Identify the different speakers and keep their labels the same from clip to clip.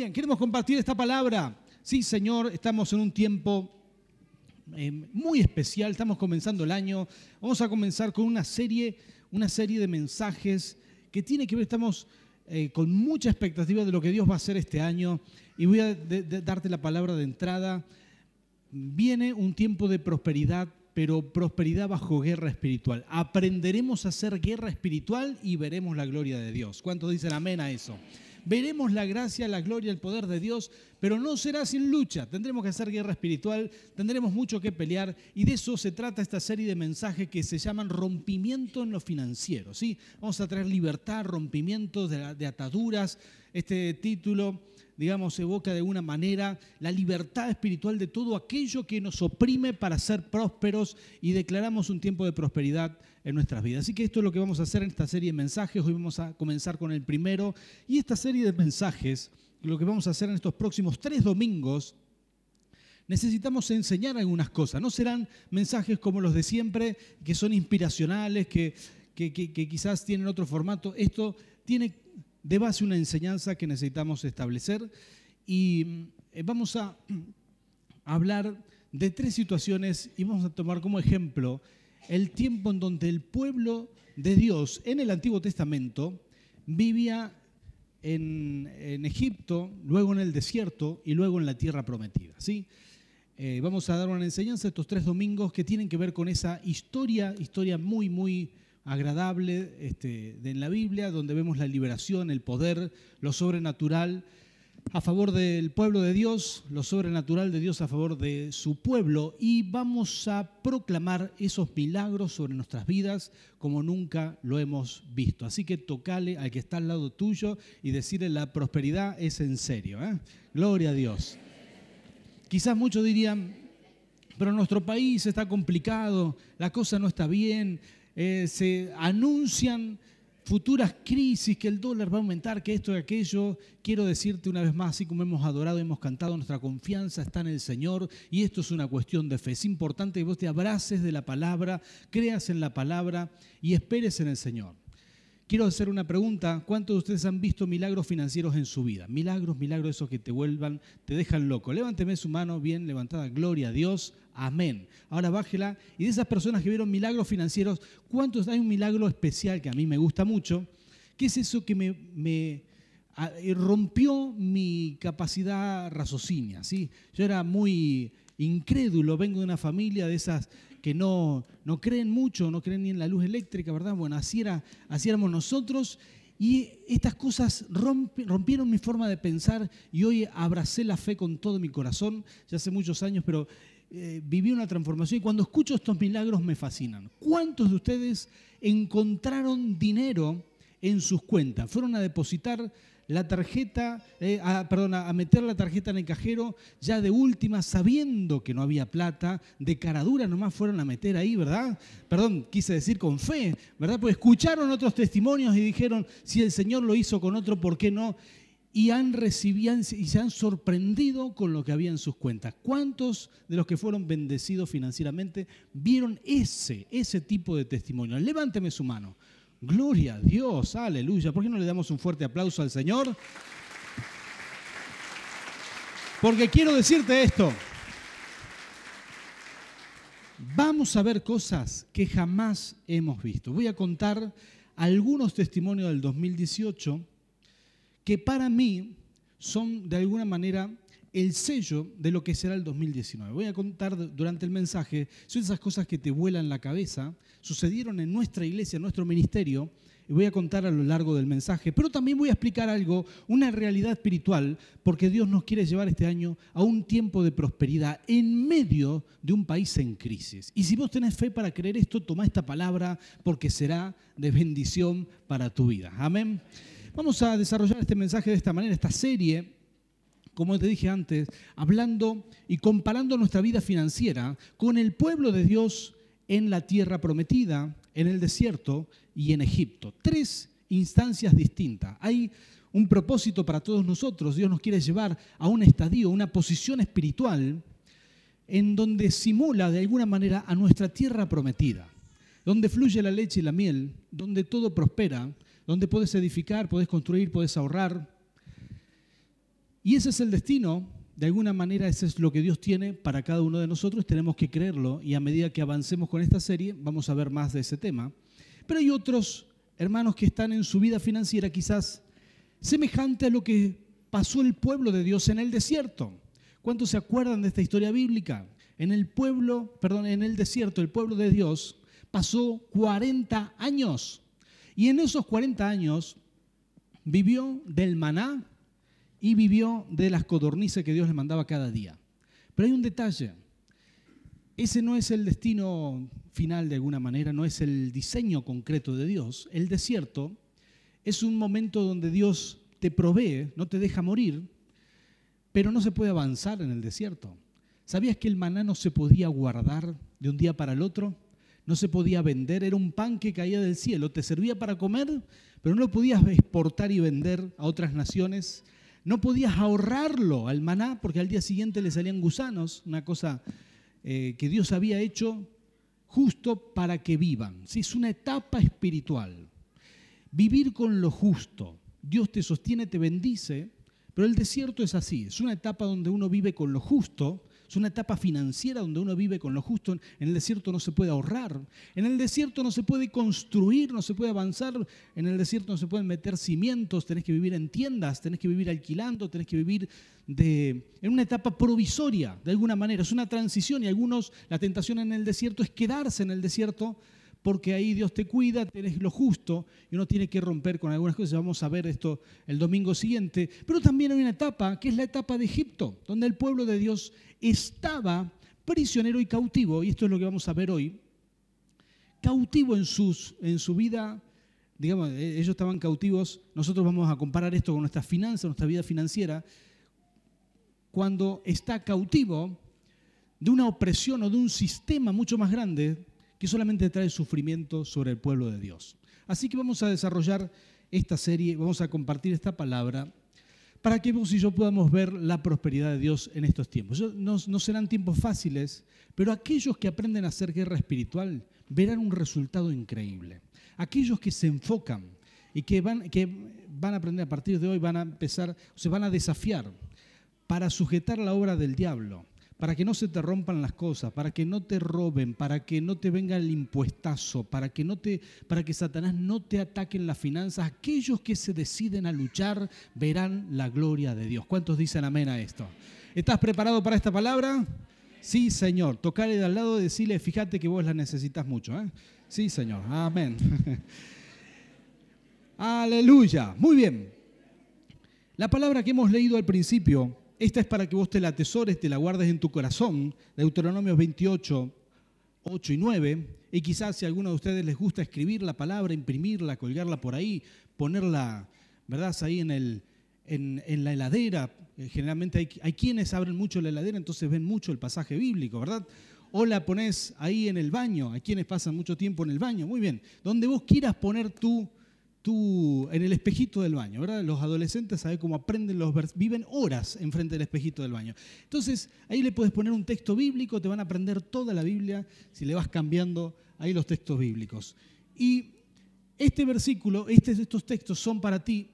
Speaker 1: bien, queremos compartir esta palabra. Sí, Señor, estamos en un tiempo eh, muy especial, estamos comenzando el año. Vamos a comenzar con una serie, una serie de mensajes que tiene que ver, estamos eh, con mucha expectativa de lo que Dios va a hacer este año. Y voy a darte la palabra de entrada. Viene un tiempo de prosperidad, pero prosperidad bajo guerra espiritual. Aprenderemos a hacer guerra espiritual y veremos la gloria de Dios. ¿Cuántos dicen amén a eso? Veremos la gracia, la gloria, el poder de Dios, pero no será sin lucha. Tendremos que hacer guerra espiritual, tendremos mucho que pelear y de eso se trata esta serie de mensajes que se llaman rompimiento en lo financiero. ¿sí? Vamos a traer libertad, rompimiento de, de ataduras. Este título digamos, evoca de alguna manera la libertad espiritual de todo aquello que nos oprime para ser prósperos y declaramos un tiempo de prosperidad en nuestras vidas. Así que esto es lo que vamos a hacer en esta serie de mensajes. Hoy vamos a comenzar con el primero. Y esta serie de mensajes, lo que vamos a hacer en estos próximos tres domingos, necesitamos enseñar algunas cosas. No serán mensajes como los de siempre, que son inspiracionales, que, que, que quizás tienen otro formato. Esto tiene de base una enseñanza que necesitamos establecer y eh, vamos a hablar de tres situaciones y vamos a tomar como ejemplo el tiempo en donde el pueblo de Dios en el Antiguo Testamento vivía en, Egipto, luego en el desierto y luego en la tierra prometida. ¿sí? Eh, vamos a dar una enseñanza estos tres domingos que tienen que ver con esa historia, historia muy, muy agradable este, de, en la Biblia, donde vemos la liberación, el poder, lo sobrenatural a favor del pueblo de Dios, lo sobrenatural de Dios a favor de su pueblo y vamos a proclamar esos milagros sobre nuestras vidas como nunca lo hemos visto. Así que tocale al que está al lado tuyo y decirle la prosperidad es en serio. ¿eh? Gloria a Dios. Quizás muchos dirían, pero nuestro país está complicado, la cosa no está bien, eh, se anuncian futuras crisis, que el dólar va a aumentar, que esto y aquello. Quiero decirte una vez más, así como hemos adorado, hemos cantado, nuestra confianza está en el Señor y esto es una cuestión de fe. Es importante que vos te abraces de la palabra, creas en la palabra y esperes en el Señor. Quiero hacer una pregunta. ¿Cuántos de ustedes han visto milagros financieros en su vida? Milagros, milagros esos que te vuelvan, te dejan loco. Levánteme su mano bien levantada. Gloria a Dios. Amén. Ahora bájela. Y de esas personas que vieron milagros financieros, ¿cuántos hay un milagro especial que a mí me gusta mucho? ¿Qué es eso que me, me rompió mi capacidad raciocinia? ¿sí? Yo era muy incrédulo, vengo de una familia de esas que no, no creen mucho, no creen ni en la luz eléctrica, ¿verdad? Bueno, así, era, así éramos nosotros. Y estas cosas rompieron mi forma de pensar y hoy abracé la fe con todo mi corazón, ya hace muchos años, pero eh, viví una transformación y cuando escucho estos milagros me fascinan. ¿Cuántos de ustedes encontraron dinero en sus cuentas? Fueron a depositar la tarjeta, eh, perdón, a meter la tarjeta en el cajero ya de última, sabiendo que no había plata, de caradura nomás fueron a meter ahí, ¿verdad? Perdón, quise decir con fe, ¿verdad? Pues escucharon otros testimonios y dijeron, si el Señor lo hizo con otro, ¿por qué no? y han recibido y se han sorprendido con lo que había en sus cuentas. ¿Cuántos de los que fueron bendecidos financieramente vieron ese, ese tipo de testimonio? Levánteme su mano. Gloria a Dios, aleluya. ¿Por qué no le damos un fuerte aplauso al Señor? Porque quiero decirte esto. Vamos a ver cosas que jamás hemos visto. Voy a contar algunos testimonios del 2018 que para mí son de alguna manera el sello de lo que será el 2019. Voy a contar durante el mensaje, son esas cosas que te vuelan la cabeza, sucedieron en nuestra iglesia, en nuestro ministerio, y voy a contar a lo largo del mensaje, pero también voy a explicar algo, una realidad espiritual, porque Dios nos quiere llevar este año a un tiempo de prosperidad en medio de un país en crisis. Y si vos tenés fe para creer esto, toma esta palabra porque será de bendición para tu vida. Amén. Vamos a desarrollar este mensaje de esta manera, esta serie como te dije antes, hablando y comparando nuestra vida financiera con el pueblo de Dios en la tierra prometida, en el desierto y en Egipto. Tres instancias distintas. Hay un propósito para todos nosotros. Dios nos quiere llevar a un estadio, una posición espiritual en donde simula de alguna manera a nuestra tierra prometida, donde fluye la leche y la miel, donde todo prospera, donde puedes edificar, puedes construir, puedes ahorrar, Y ese es el destino, de alguna manera ese es lo que Dios tiene para cada uno de nosotros, tenemos que creerlo y a medida que avancemos con esta serie vamos a ver más de ese tema. Pero hay otros hermanos que están en su vida financiera quizás semejante a lo que pasó el pueblo de Dios en el desierto. ¿Cuántos se acuerdan de esta historia bíblica? En el pueblo, perdón, en el desierto, el pueblo de Dios pasó 40 años. Y en esos 40 años vivió del maná y vivió de las codornices que Dios le mandaba cada día. Pero hay un detalle. Ese no es el destino final de alguna manera, no es el diseño concreto de Dios. El desierto es un momento donde Dios te provee, no te deja morir, pero no se puede avanzar en el desierto. ¿Sabías que el maná no se podía guardar de un día para el otro? No se podía vender, era un pan que caía del cielo, te servía para comer, pero no lo podías exportar y vender a otras naciones. No podías ahorrarlo al maná porque al día siguiente le salían gusanos, una cosa eh, que Dios había hecho justo para que vivan. Sí, es una etapa espiritual. Vivir con lo justo. Dios te sostiene, te bendice, pero el desierto es así. Es una etapa donde uno vive con lo justo, es una etapa financiera donde uno vive con lo justo. En el desierto no se puede ahorrar. En el desierto no se puede construir, no se puede avanzar. En el desierto no se pueden meter cimientos. Tenés que vivir en tiendas, tenés que vivir alquilando, tenés que vivir de, en una etapa provisoria, de alguna manera. Es una transición y algunos, la tentación en el desierto es quedarse en el desierto porque ahí Dios te cuida, tenés lo justo y uno tiene que romper con algunas cosas. Vamos a ver esto el domingo siguiente. Pero también hay una etapa que es la etapa de Egipto, donde el pueblo de Dios estaba prisionero y cautivo, y esto es lo que vamos a ver hoy, cautivo en, sus, en su vida, digamos, e, ellos estaban cautivos, nosotros vamos a comparar esto con nuestra finanza, nuestra vida financiera, cuando está cautivo de una opresión o de un sistema mucho más grande que solamente trae sufrimiento sobre el pueblo de Dios. Así que vamos a desarrollar esta serie, vamos a compartir esta palabra para que vos y yo podamos ver la prosperidad de Dios en estos tiempos. No, serán tiempos fáciles, pero aquellos que aprenden a hacer guerra espiritual verán un resultado increíble. Aquellos que se enfocan y que van, que van a aprender a partir de hoy, van a empezar, se van a desafiar para sujetar la obra del diablo, para que no se te rompan las cosas, para que no te roben, para que no te venga el impuestazo, para que, no te, para que Satanás no te ataque en las finanzas. Aquellos que se deciden a luchar verán la gloria de Dios. ¿Cuántos dicen amén a esto? ¿Estás preparado para esta palabra? Sí, Señor. Tocarle de al lado y decirle, fíjate que vos la necesitas mucho. ¿eh? Sí, Señor. Amén. Aleluya. Muy bien. La palabra que hemos leído al principio esta es para que vos te la atesores, te la guardes en tu corazón. Deuteronomios 28, 8 y 9. Y quizás si a alguno de ustedes les gusta escribir la palabra, imprimirla, colgarla por ahí, ponerla, ¿verdad? Ahí en, el, en, la heladera. Eh, generalmente hay, hay, quienes abren mucho la heladera, entonces ven mucho el pasaje bíblico, ¿verdad? O la pones ahí en el baño. Hay quienes pasan mucho tiempo en el baño. Muy bien. Donde vos quieras poner tu tú en el espejito del baño, ¿verdad? Los adolescentes saben cómo aprenden los viven horas enfrente del espejito del baño. Entonces, ahí le puedes poner un texto bíblico, te van a aprender toda la Biblia si le vas cambiando ahí los textos bíblicos. Y este versículo, este, estos textos son para ti,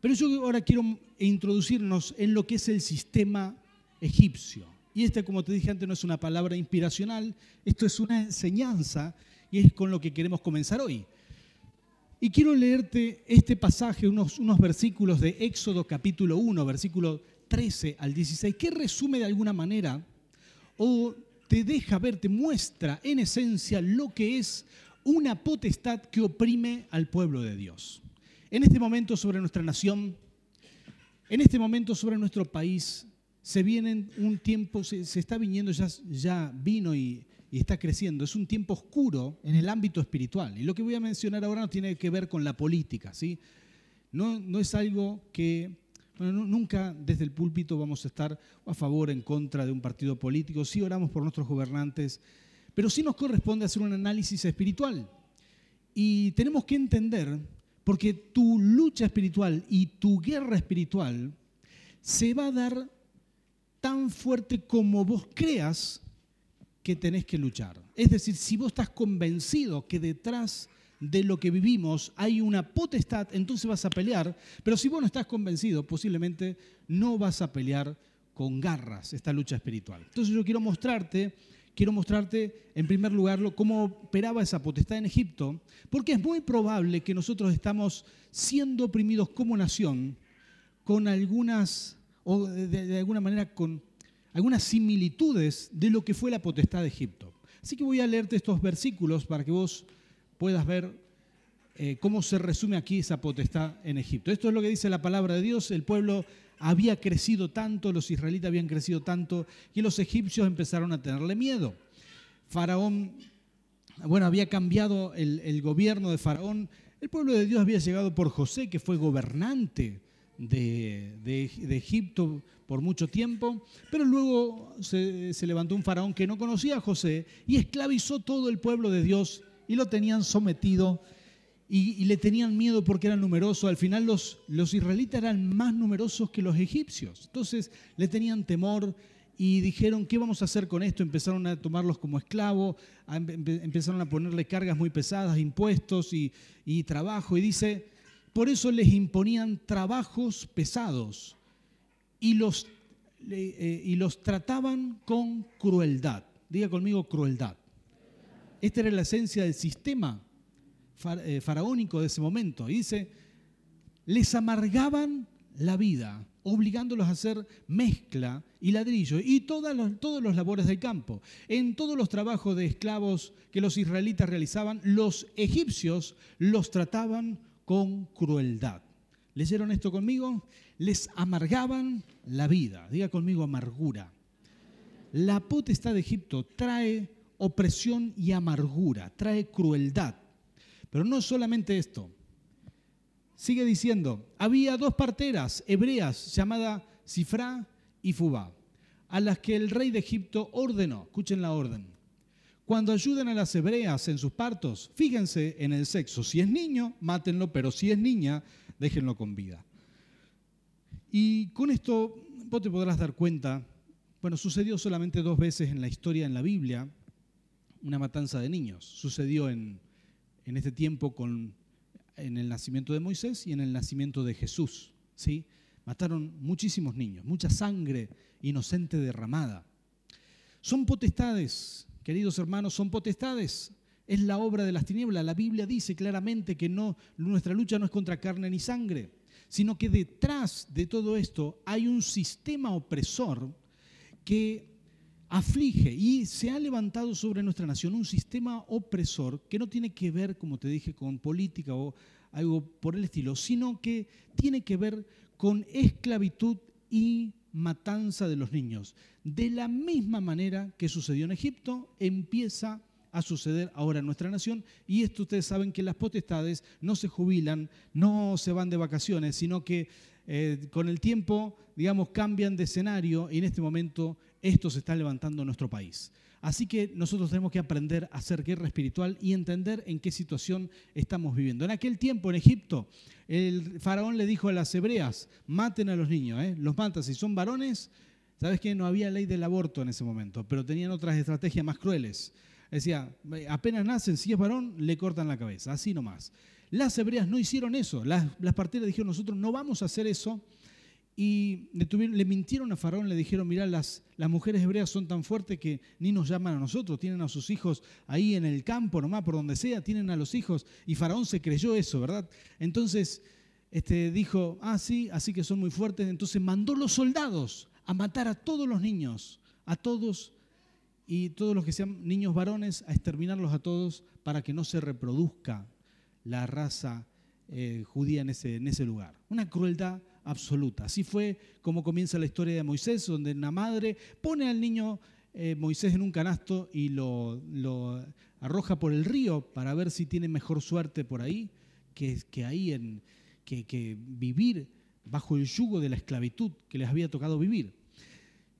Speaker 1: pero yo ahora quiero introducirnos en lo que es el sistema egipcio. Y este, como te dije antes, no es una palabra inspiracional, esto es una enseñanza y es con lo que queremos comenzar hoy. Y quiero leerte este pasaje, unos, unos versículos de Éxodo capítulo 1, versículo 13 al 16, que resume de alguna manera o te deja ver, te muestra en esencia lo que es una potestad que oprime al pueblo de Dios. En este momento sobre nuestra nación, en este momento sobre nuestro país, se viene un tiempo, se, está viniendo, ya, ya vino y y está creciendo. Es un tiempo oscuro en el ámbito espiritual. Y lo que voy a mencionar ahora no tiene que ver con la política. ¿sí? No, no es algo que... Nunca desde el púlpito vamos a estar a favor o en contra de un partido político. Sí oramos por nuestros gobernantes, pero sí nos corresponde hacer un análisis espiritual. Y tenemos que entender, porque tu lucha espiritual y tu guerra espiritual se va a dar tan fuerte como vos creas que tenés que luchar. Es decir, si vos estás convencido que detrás de lo que vivimos hay una potestad, entonces vas a pelear, pero si vos no estás convencido, posiblemente no vas a pelear con garras esta lucha espiritual. Entonces yo quiero mostrarte, quiero mostrarte en primer lugar cómo operaba esa potestad en Egipto, porque es muy probable que nosotros estamos siendo oprimidos como nación con algunas, o de, alguna manera con algunas similitudes de lo que fue la potestad de Egipto. Así que voy a leerte estos versículos para que vos puedas ver eh, cómo se resume aquí esa potestad en Egipto. Esto es lo que dice la palabra de Dios. El pueblo había crecido tanto, los israelitas habían crecido tanto, que los egipcios empezaron a tenerle miedo. Faraón, bueno, había cambiado el, gobierno de Faraón. El pueblo de Dios había llegado por José, que fue gobernante de, de, Egipto por mucho tiempo, pero luego se, levantó un faraón que no conocía a José y esclavizó todo el pueblo de Dios y lo tenían sometido y, le tenían miedo porque eran numerosos. Al final los, los israelitas eran más numerosos que los egipcios. Entonces le tenían temor y dijeron, ¿qué vamos a hacer con esto? Empezaron a tomarlos como esclavos, empezaron a ponerle cargas muy pesadas, impuestos y, y trabajo. Y dice, por eso les imponían trabajos pesados y los, eh, y los trataban con crueldad. Diga conmigo crueldad. Esta era la esencia del sistema eh, faraónico de ese momento. Y dice, les amargaban la vida, obligándolos a hacer mezcla y ladrillo y todas los, todos los labores del campo. En todos los trabajos de esclavos que los israelitas realizaban, los egipcios los trataban con crueldad. ¿Leyeron esto conmigo? Les amargaban la vida. Diga conmigo amargura. La potestad de Egipto trae opresión y amargura, trae crueldad. Pero no solamente esto. Sigue diciendo, había dos parteras hebreas llamadas Sifra y Fubá, a las que el rey de Egipto ordenó, escuchen la orden, cuando ayuden a las hebreas en sus partos, fíjense en el sexo. Si es niño, mátenlo, pero si es niña, déjenlo con vida. Y con esto vos te podrás dar cuenta, bueno, sucedió solamente dos veces en la historia en la Biblia, una matanza de niños. Sucedió en, en este tiempo con, en el nacimiento de Moisés y en el nacimiento de Jesús. ¿sí? Mataron muchísimos niños, mucha sangre inocente derramada. Son potestades, queridos hermanos, son potestades. Es la obra de las tinieblas. La Biblia dice claramente que no, nuestra lucha no es contra carne ni sangre, sino que detrás de todo esto hay un sistema opresor que aflige y se ha levantado sobre nuestra nación un sistema opresor que no tiene que ver, como te dije, con política o algo por el estilo, sino que tiene que ver con esclavitud y matanza de los niños. De la misma manera que sucedió en Egipto, empieza a suceder ahora en nuestra nación. Y esto ustedes saben que las potestades no se jubilan, no se van de vacaciones, sino que eh, con el tiempo, digamos, cambian de escenario y en este momento esto se está levantando en nuestro país. Así que nosotros tenemos que aprender a hacer guerra espiritual y entender en qué situación estamos viviendo. En aquel tiempo, en Egipto, el faraón le dijo a las hebreas, maten a los niños, ¿eh? los matan si son varones. ¿Sabes que No había ley del aborto en ese momento, pero tenían otras estrategias más crueles. Decía, apenas nacen, si es varón, le cortan la cabeza, así nomás. Las hebreas no hicieron eso. Las, las parteras dijeron, nosotros no vamos a hacer eso y le, mintieron a Faraón, le dijeron, mira, las, las mujeres hebreas son tan fuertes que ni nos llaman a nosotros, tienen a sus hijos ahí en el campo, nomás, por donde sea, tienen a los hijos. Y Faraón se creyó eso, ¿verdad? Entonces este, dijo, ah, sí, así que son muy fuertes. Entonces mandó los soldados a matar a todos los niños, a todos y todos los que sean niños varones, a exterminarlos a todos para que no se reproduzca la raza eh, judía en ese, en ese lugar. Una crueldad absoluta. Así fue como comienza la historia de Moisés, donde una madre pone al niño eh, Moisés en un canasto y lo, arroja por el río para ver si tiene mejor suerte por ahí que, que ahí en, que, vivir bajo el yugo de la esclavitud que les había tocado vivir.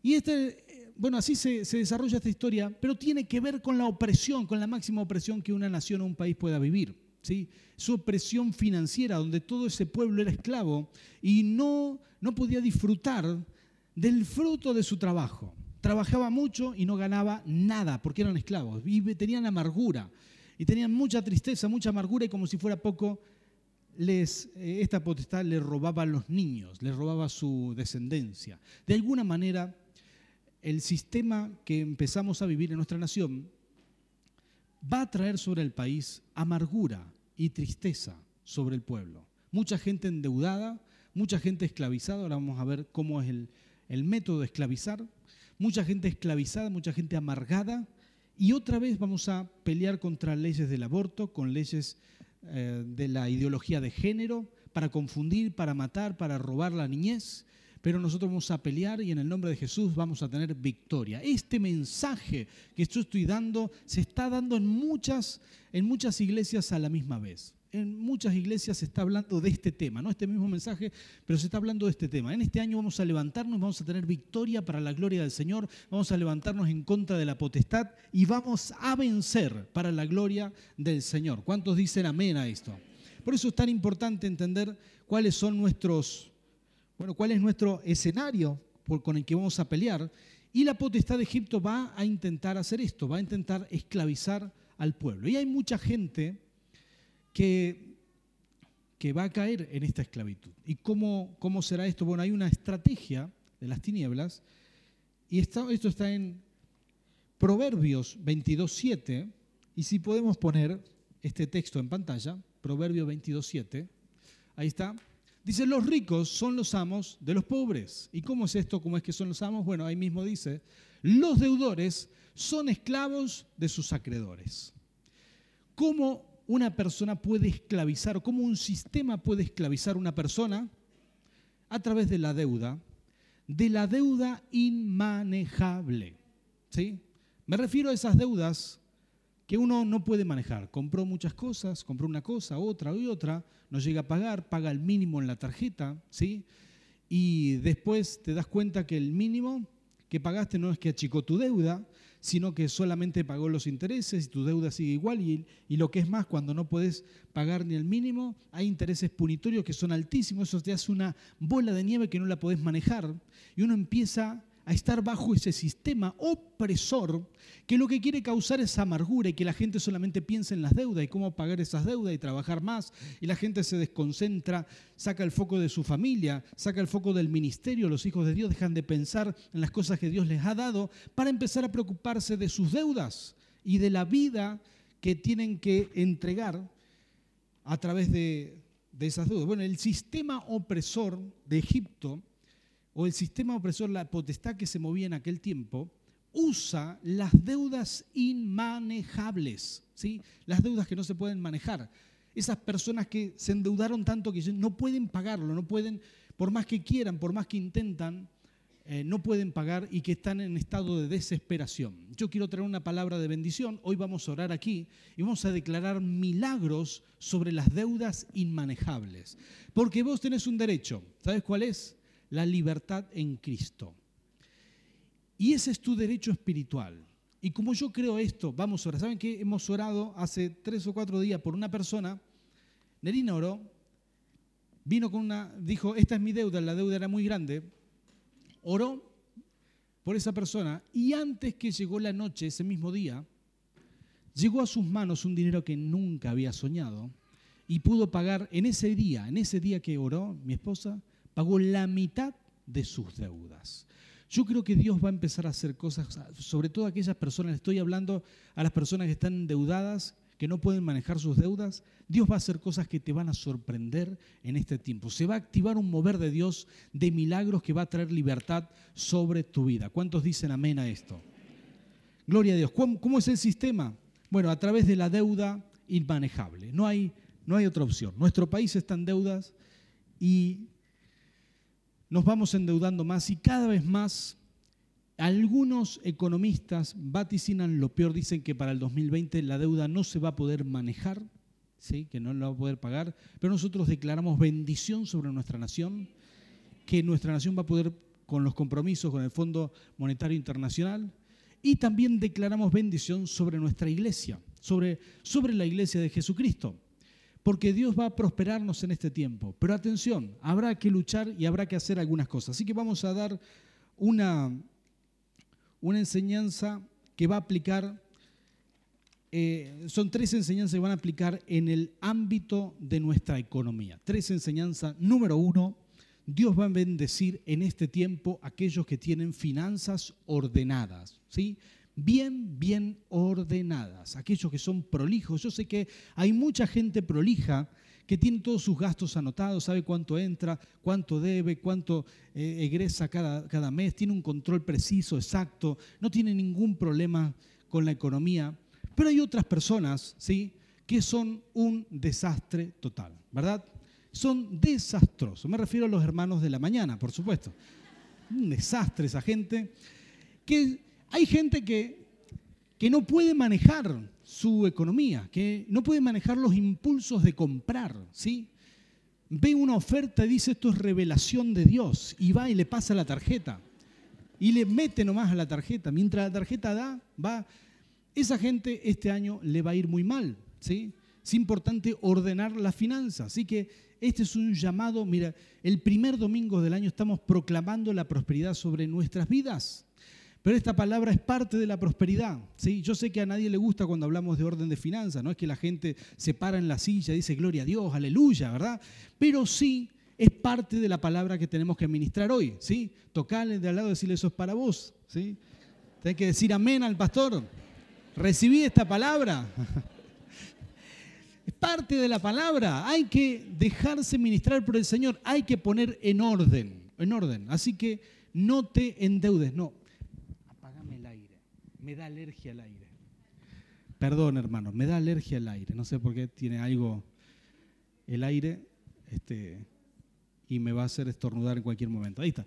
Speaker 1: Y este, bueno, así se, desarrolla esta historia, pero tiene que ver con la opresión, con la máxima opresión que una nación o un país pueda vivir. Su opresión financiera, donde todo ese pueblo era esclavo y no, no podía disfrutar del fruto de su trabajo. Trabajaba mucho y no ganaba nada porque eran esclavos y tenían amargura. y tenían mucha tristeza, mucha amargura y como si fuera poco, eh, esta potestad le robaba a los niños, les robaba su descendencia. De alguna manera, el sistema que empezamos a vivir en nuestra nación va a traer sobre el país amargura y tristeza sobre el pueblo. Mucha gente endeudada, mucha gente esclavizada, ahora vamos a ver cómo es el, método de esclavizar, mucha gente esclavizada, mucha gente amargada, y otra vez vamos a pelear contra leyes del aborto, con leyes eh, de la ideología de género, para confundir, para matar, para robar la niñez, pero nosotros vamos a pelear y en el nombre de Jesús vamos a tener victoria. Este mensaje que yo estoy dando se está dando en muchas, en muchas iglesias a la misma vez en muchas iglesias se está hablando de este tema, no este mismo mensaje, pero se está hablando de este tema. En este año vamos a levantarnos, vamos a tener victoria para la gloria del Señor, vamos a levantarnos en contra de la potestad y vamos a vencer para la gloria del Señor. ¿Cuántos dicen amén a esto? Por eso es tan importante entender cuáles son nuestros, bueno, cuál es nuestro escenario con el que vamos a pelear. Y la potestad de Egipto va a intentar hacer esto, va a intentar esclavizar al pueblo. Y hay mucha gente que, que va a caer en esta esclavitud. ¿Y cómo, cómo será esto? Bueno, hay una estrategia de las tinieblas y esto, esto está en Proverbios 22.7 y si podemos poner este texto en pantalla, Proverbios 22.7, ahí está. Dice, los ricos son los amos de los pobres. ¿Y cómo es esto? ¿Cómo es que son los amos? Bueno, ahí mismo dice, los deudores son esclavos de sus acreedores. ¿Cómo una persona puede esclavizar, o cómo un sistema puede esclavizar a una persona a través de la deuda, de la deuda inmanejable. ¿sí? Me refiero a esas deudas que uno no puede manejar. Compró muchas cosas, compró una cosa, otra y otra, no llega a pagar, paga el mínimo en la tarjeta, ¿sí? y después te das cuenta que el mínimo que pagaste no es que achicó tu deuda, sino que solamente pagó los intereses y tu deuda sigue igual. Y, lo que es más, cuando no puedes pagar ni el mínimo, hay intereses punitorios que son altísimos, eso te hace una bola de nieve que no la podés manejar. Y uno empieza a estar bajo ese sistema opresor que lo que quiere causar es amargura y que la gente solamente piense en las deudas y cómo pagar esas deudas y trabajar más y la gente se desconcentra, saca el foco de su familia, saca el foco del ministerio, los hijos de Dios dejan de pensar en las cosas que Dios les ha dado para empezar a preocuparse de sus deudas y de la vida que tienen que entregar a través de, de esas deudas. Bueno, el sistema opresor de Egipto o el sistema opresor, la potestad que se movía en aquel tiempo, usa las deudas inmanejables, ¿sí? las deudas que no se pueden manejar. Esas personas que se endeudaron tanto que no pueden pagarlo, no pueden, por más que quieran, por más que intentan, eh, no pueden pagar y que están en estado de desesperación. Yo quiero traer una palabra de bendición. Hoy vamos a orar aquí y vamos a declarar milagros sobre las deudas inmanejables. Porque vos tenés un derecho. ¿Sabes cuál es? La libertad en Cristo. Y ese es tu derecho espiritual. Y como yo creo esto, vamos a orar. ¿Saben que hemos orado hace tres o cuatro días por una persona? Nerina oró, vino con una, dijo, esta es mi deuda, la deuda era muy grande. Oró por esa persona y antes que llegó la noche, ese mismo día, llegó a sus manos un dinero que nunca había soñado y pudo pagar en ese día, en ese día que oró mi esposa, pagó la mitad de sus deudas. Yo creo que Dios va a empezar a hacer cosas, sobre todo aquellas personas, estoy hablando a las personas que están endeudadas, que no pueden manejar sus deudas, Dios va a hacer cosas que te van a sorprender en este tiempo. Se va a activar un mover de Dios de milagros que va a traer libertad sobre tu vida. ¿Cuántos dicen amén a esto? Gloria a Dios. ¿Cómo, es el sistema? Bueno, a través de la deuda inmanejable. No hay, no hay otra opción. Nuestro país está en deudas y nos vamos endeudando más y cada vez más algunos economistas vaticinan lo peor, dicen que para el 2020 la deuda no se va a poder manejar, ¿sí? que no la va a poder pagar, pero nosotros declaramos bendición sobre nuestra nación, que nuestra nación va a poder con los compromisos con el Fondo Monetario Internacional y también declaramos bendición sobre nuestra iglesia, sobre, sobre la iglesia de Jesucristo porque Dios va a prosperarnos en este tiempo. Pero atención, habrá que luchar y habrá que hacer algunas cosas. Así que vamos a dar una, una enseñanza que va a aplicar eh, son tres enseñanzas que van a aplicar en el ámbito de nuestra economía. Tres enseñanzas. Número uno, Dios va a bendecir en este tiempo a aquellos que tienen finanzas ordenadas, ¿sí? Bien, bien ordenadas, aquellos que son prolijos. Yo sé que hay mucha gente prolija que tiene todos sus gastos anotados, sabe cuánto entra, cuánto debe, cuánto eh, egresa cada, cada mes, tiene un control preciso, exacto, no tiene ningún problema con la economía. Pero hay otras personas, ¿sí? Que son un desastre total, ¿verdad? Son desastrosos. Me refiero a los hermanos de la mañana, por supuesto. Un desastre esa gente. Que hay gente que, que no puede manejar su economía, que no puede manejar los impulsos de comprar, ¿sí? Ve una oferta y dice esto es revelación de Dios y va y le pasa la tarjeta y le mete nomás a la tarjeta. Mientras la tarjeta da, va esa gente este año le va a ir muy mal, ¿sí? Es importante ordenar las finanzas. Así que este es un llamado, mira, el primer domingo del año estamos proclamando la prosperidad sobre nuestras vidas. Pero esta palabra es parte de la prosperidad. ¿sí? Yo sé que a nadie le gusta cuando hablamos de orden de finanzas, no es que la gente se para en la silla y dice gloria a Dios, aleluya, ¿verdad? Pero sí es parte de la palabra que tenemos que ministrar hoy. ¿sí? Tocarle de al lado y decirle eso es para vos. ¿sí? Tienes que decir amén al pastor recibí esta palabra. Es parte de la palabra. Hay que dejarse ministrar por el Señor. Hay que poner en orden, en orden. Así que no te endeudes. No. Me da alergia al aire. Perdón, hermano, me da alergia al aire. No sé por qué tiene algo el aire este, y me va a hacer estornudar en cualquier momento. Ahí está.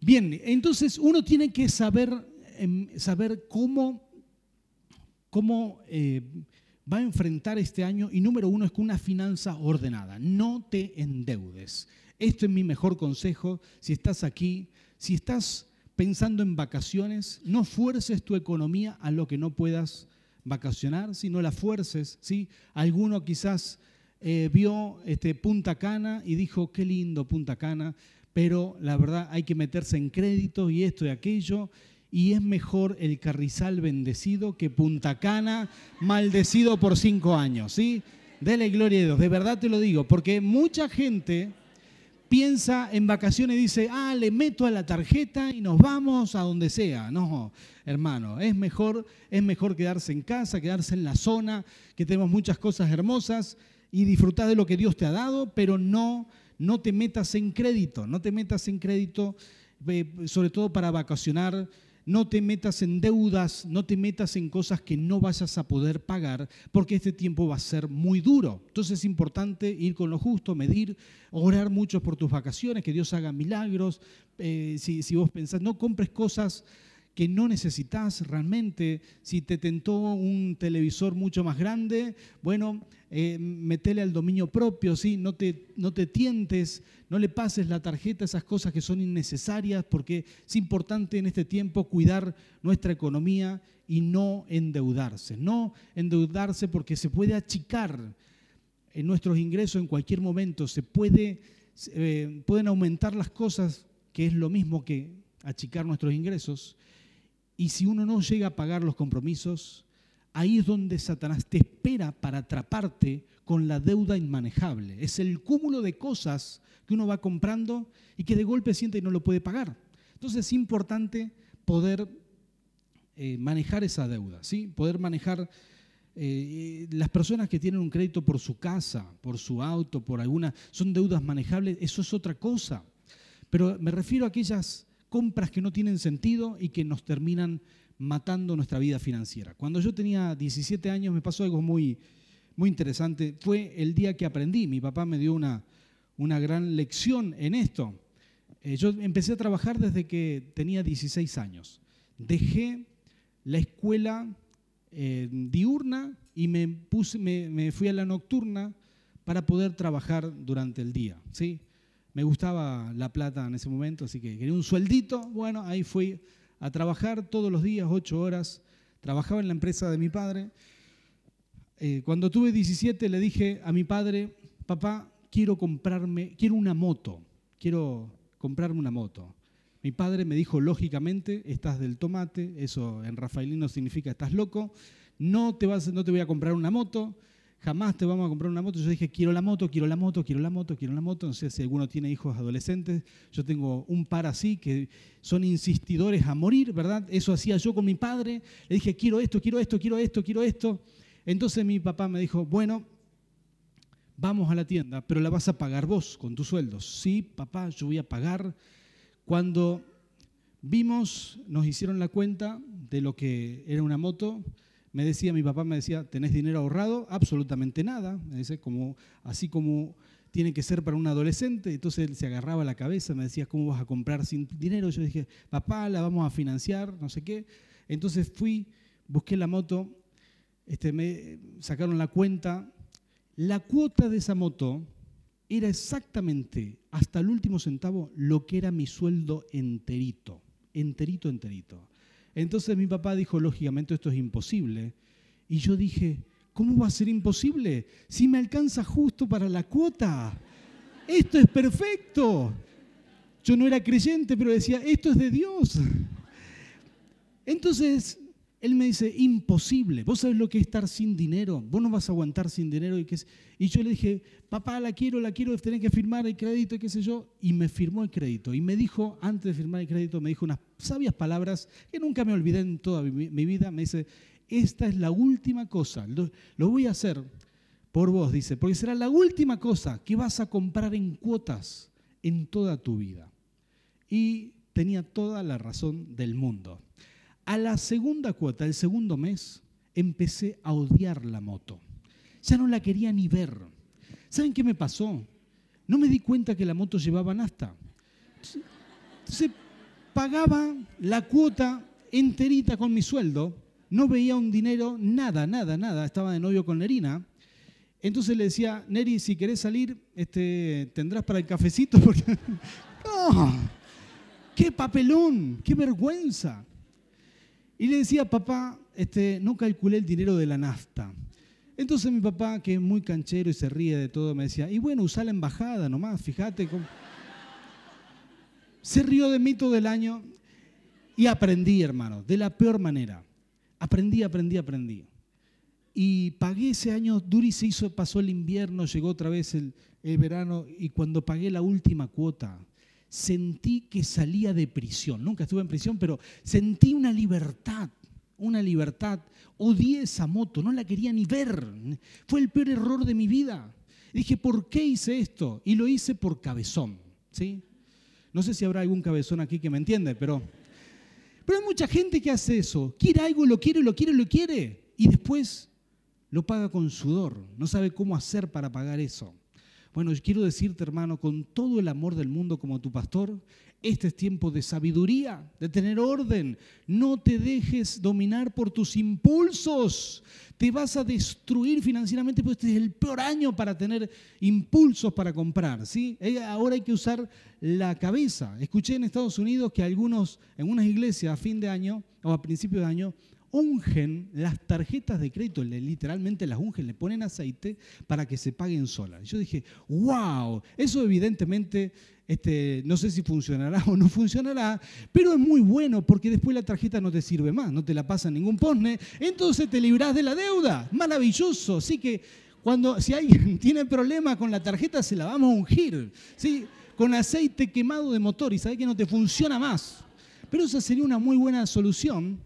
Speaker 1: Bien, entonces uno tiene que saber, em, saber cómo cómo eh, va a enfrentar este año y número uno es con una finanza ordenada. No te endeudes. Esto es mi mejor consejo. Si estás aquí, si estás pensando en vacaciones, no fuerces tu economía a lo que no puedas vacacionar, sino la fuerces. ¿sí? Alguno quizás eh, vio este, Punta Cana y dijo, qué lindo Punta Cana, pero la verdad hay que meterse en crédito y esto y aquello y es mejor el carrizal bendecido que Punta Cana maldecido por cinco años, ¿sí? Dele gloria a Dios, de verdad te lo digo, porque mucha gente piensa en vacaciones y dice, ah, le meto a la tarjeta y nos vamos a donde sea. No, hermano, es mejor, es mejor quedarse en casa, quedarse en la zona, que tenemos muchas cosas hermosas y disfrutar de lo que Dios te ha dado, pero no, no te metas en crédito, no te metas en crédito, eh, sobre todo para vacacionar no te metas en deudas, no te metas en cosas que no vayas a poder pagar, porque este tiempo va a ser muy duro. Entonces es importante ir con lo justo, medir, orar mucho por tus vacaciones, que Dios haga milagros. Eh, si, si vos pensás, no compres cosas que no necesitas realmente. Si te tentó un televisor mucho más grande, bueno, eh, metele al dominio propio, ¿sí? no, te, no te tientes, no le pases la tarjeta a esas cosas que son innecesarias, porque es importante en este tiempo cuidar nuestra economía y no endeudarse. No endeudarse porque se puede achicar en nuestros ingresos en cualquier momento, se puede, eh, pueden aumentar las cosas, que es lo mismo que achicar nuestros ingresos y si uno no llega a pagar los compromisos, ahí es donde Satanás te espera para atraparte con la deuda inmanejable. Es el cúmulo de cosas que uno va comprando y que de golpe siente y no lo puede pagar. Entonces es importante poder eh, manejar esa deuda, ¿sí? poder manejar eh, las personas que tienen un crédito por su casa, por su auto, por alguna, son deudas manejables, eso es otra cosa. Pero me refiero a aquellas compras que no tienen sentido y que nos terminan matando nuestra vida financiera. Cuando yo tenía 17 años me pasó algo muy, muy interesante. Fue el día que aprendí. Mi papá me dio una, una gran lección en esto. Eh, yo empecé a trabajar desde que tenía 16 años. Dejé la escuela diurna y me, puse, me, fui a la nocturna para poder trabajar durante el día. ¿sí? Me gustaba la plata en ese momento, así que quería un sueldito. Bueno, ahí fui a trabajar todos los días, ocho horas. Trabajaba en la empresa de mi padre. Eh, cuando tuve 17 le dije a mi padre, papá, quiero comprarme, quiero una moto, quiero comprarme una moto. Mi padre me dijo, lógicamente, estás del tomate, eso en rafaelino significa estás loco, no te, vas, no te voy a comprar una moto, jamás te vamos a comprar una moto. Yo dije, quiero la moto, quiero la moto, quiero la moto, quiero la moto. No sé si alguno tiene hijos adolescentes. Yo tengo un par así que son insistidores a morir, ¿verdad? Eso hacía yo con mi padre. Le dije, quiero esto, quiero esto, quiero esto, quiero esto. Entonces mi papá me dijo, bueno, vamos a la tienda, pero la vas a pagar vos con tu sueldo. Sí, papá, yo voy a pagar. Cuando vimos, nos hicieron la cuenta de lo que era una moto, me decía, mi papá me decía, ¿tenés dinero ahorrado? Absolutamente nada. Me dice, como, así como tiene que ser para un adolescente. Entonces él se agarraba la cabeza, me decía, ¿cómo vas a comprar sin dinero? Yo dije, papá, la vamos a financiar, no sé qué. Entonces fui, busqué la moto, este, me sacaron la cuenta. La cuota de esa moto era exactamente, hasta el último centavo, lo que era mi sueldo enterito, enterito, enterito. Entonces mi papá dijo, lógicamente esto es imposible. Y yo dije, ¿cómo va a ser imposible? Si me alcanza justo para la cuota. Esto es perfecto. Yo no era creyente, pero decía, esto es de Dios. Entonces él me dice, imposible, vos sabés lo que es estar sin dinero, vos no vas a aguantar sin dinero. Y, y yo le dije, papá, la quiero, la quiero, tenés que firmar el crédito y qué sé yo. Y me firmó el crédito. Y me dijo, antes de firmar el crédito, me dijo unas sabias palabras que nunca me olvidé en toda mi, vida. Me dice, esta es la última cosa, lo, lo voy a hacer por vos, dice, porque será la última cosa que vas a comprar en cuotas en toda tu vida. Y tenía toda la razón del mundo. A la segunda cuota, el segundo mes, empecé a odiar la moto. Ya no la quería ni ver. ¿Saben qué me pasó? No me di cuenta que la moto llevaba nafta. Entonces, pagaba la cuota enterita con mi sueldo, no veía un dinero, nada, nada, nada. Estaba de novio con Nerina. Entonces le decía, Neri, si querés salir, este, tendrás para el cafecito. ¡No! ¡Qué papelón! ¡Qué vergüenza! Y le decía, papá, este, no calculé el dinero de la nafta. Entonces mi papá, que es muy canchero y se ríe de todo, me decía, y bueno, usa la embajada nomás, fíjate. Cómo... Se rió de mí todo el año y aprendí, hermano, de la peor manera. Aprendí, aprendí, aprendí. Y pagué ese año, Duri se hizo, pasó el invierno, llegó otra vez el verano, y cuando pagué la última cuota, sentí que salía de prisión. Nunca estuve en prisión, pero sentí una libertad, una libertad. Odié esa moto, no la quería ni ver. Fue el peor error de mi vida. dije, ¿por qué hice esto? Y lo hice por cabezón. ¿sí? No sé si habrá algún cabezón aquí que me entiende, pero, pero hay mucha gente que hace eso. Quiere algo, lo quiere, lo quiere, lo quiere. Y después lo paga con sudor. No sabe cómo hacer para pagar eso. Bueno, yo quiero decirte, hermano, con todo el amor del mundo como tu pastor, este es tiempo de sabiduría, de tener orden. No te dejes dominar por tus impulsos. Te vas a destruir financieramente, porque este es el peor año para tener impulsos para comprar. ¿sí? Eh, ahora hay que usar la cabeza. Escuché en Estados Unidos que algunos, en unas iglesias a fin de año o a principio de año, ungen las tarjetas de crédito, literalmente las ungen, le ponen aceite para que se paguen solas. Yo dije, wow, eso evidentemente, este, no sé si funcionará o no funcionará, pero es muy bueno porque después la tarjeta no te sirve más, no te la pasa ningún posne, entonces te librás de la deuda. Maravilloso. Así que cuando, si alguien tiene problema con la tarjeta, se la vamos a ungir, ¿sí? con aceite quemado de motor y sabe que no te funciona más. Pero esa sería una muy buena solución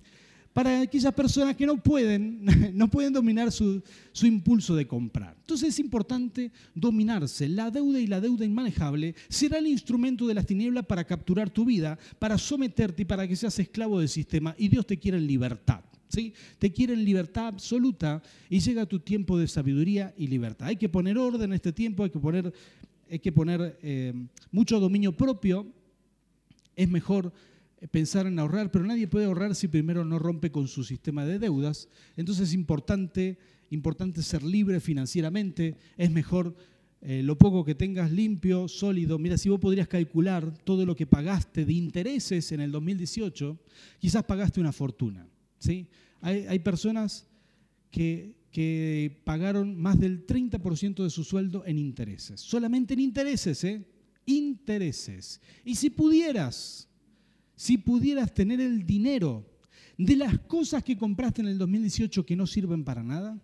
Speaker 1: para aquellas personas que no pueden, no pueden dominar su, su, impulso de comprar. Entonces es importante dominarse. La deuda y la deuda inmanejable será el instrumento de las tinieblas para capturar tu vida, para someterte y para que seas esclavo del sistema. Y Dios te quiere en libertad. ¿sí? Te quiere en libertad absoluta y llega tu tiempo de sabiduría y libertad. Hay que poner orden en este tiempo, hay que poner, hay que poner eh, mucho dominio propio. Es mejor pensar en ahorrar, pero nadie puede ahorrar si primero no rompe con su sistema de deudas. Entonces es importante, importante ser libre financieramente, es mejor eh, lo poco que tengas limpio, sólido. Mira, si vos podrías calcular todo lo que pagaste de intereses en el 2018, quizás pagaste una fortuna. ¿sí? Hay, personas que, que, pagaron más del 30% de su sueldo en intereses, solamente en intereses, ¿eh? Intereses. Y si pudieras si pudieras tener el dinero de las cosas que compraste en el 2018 que no sirven para nada,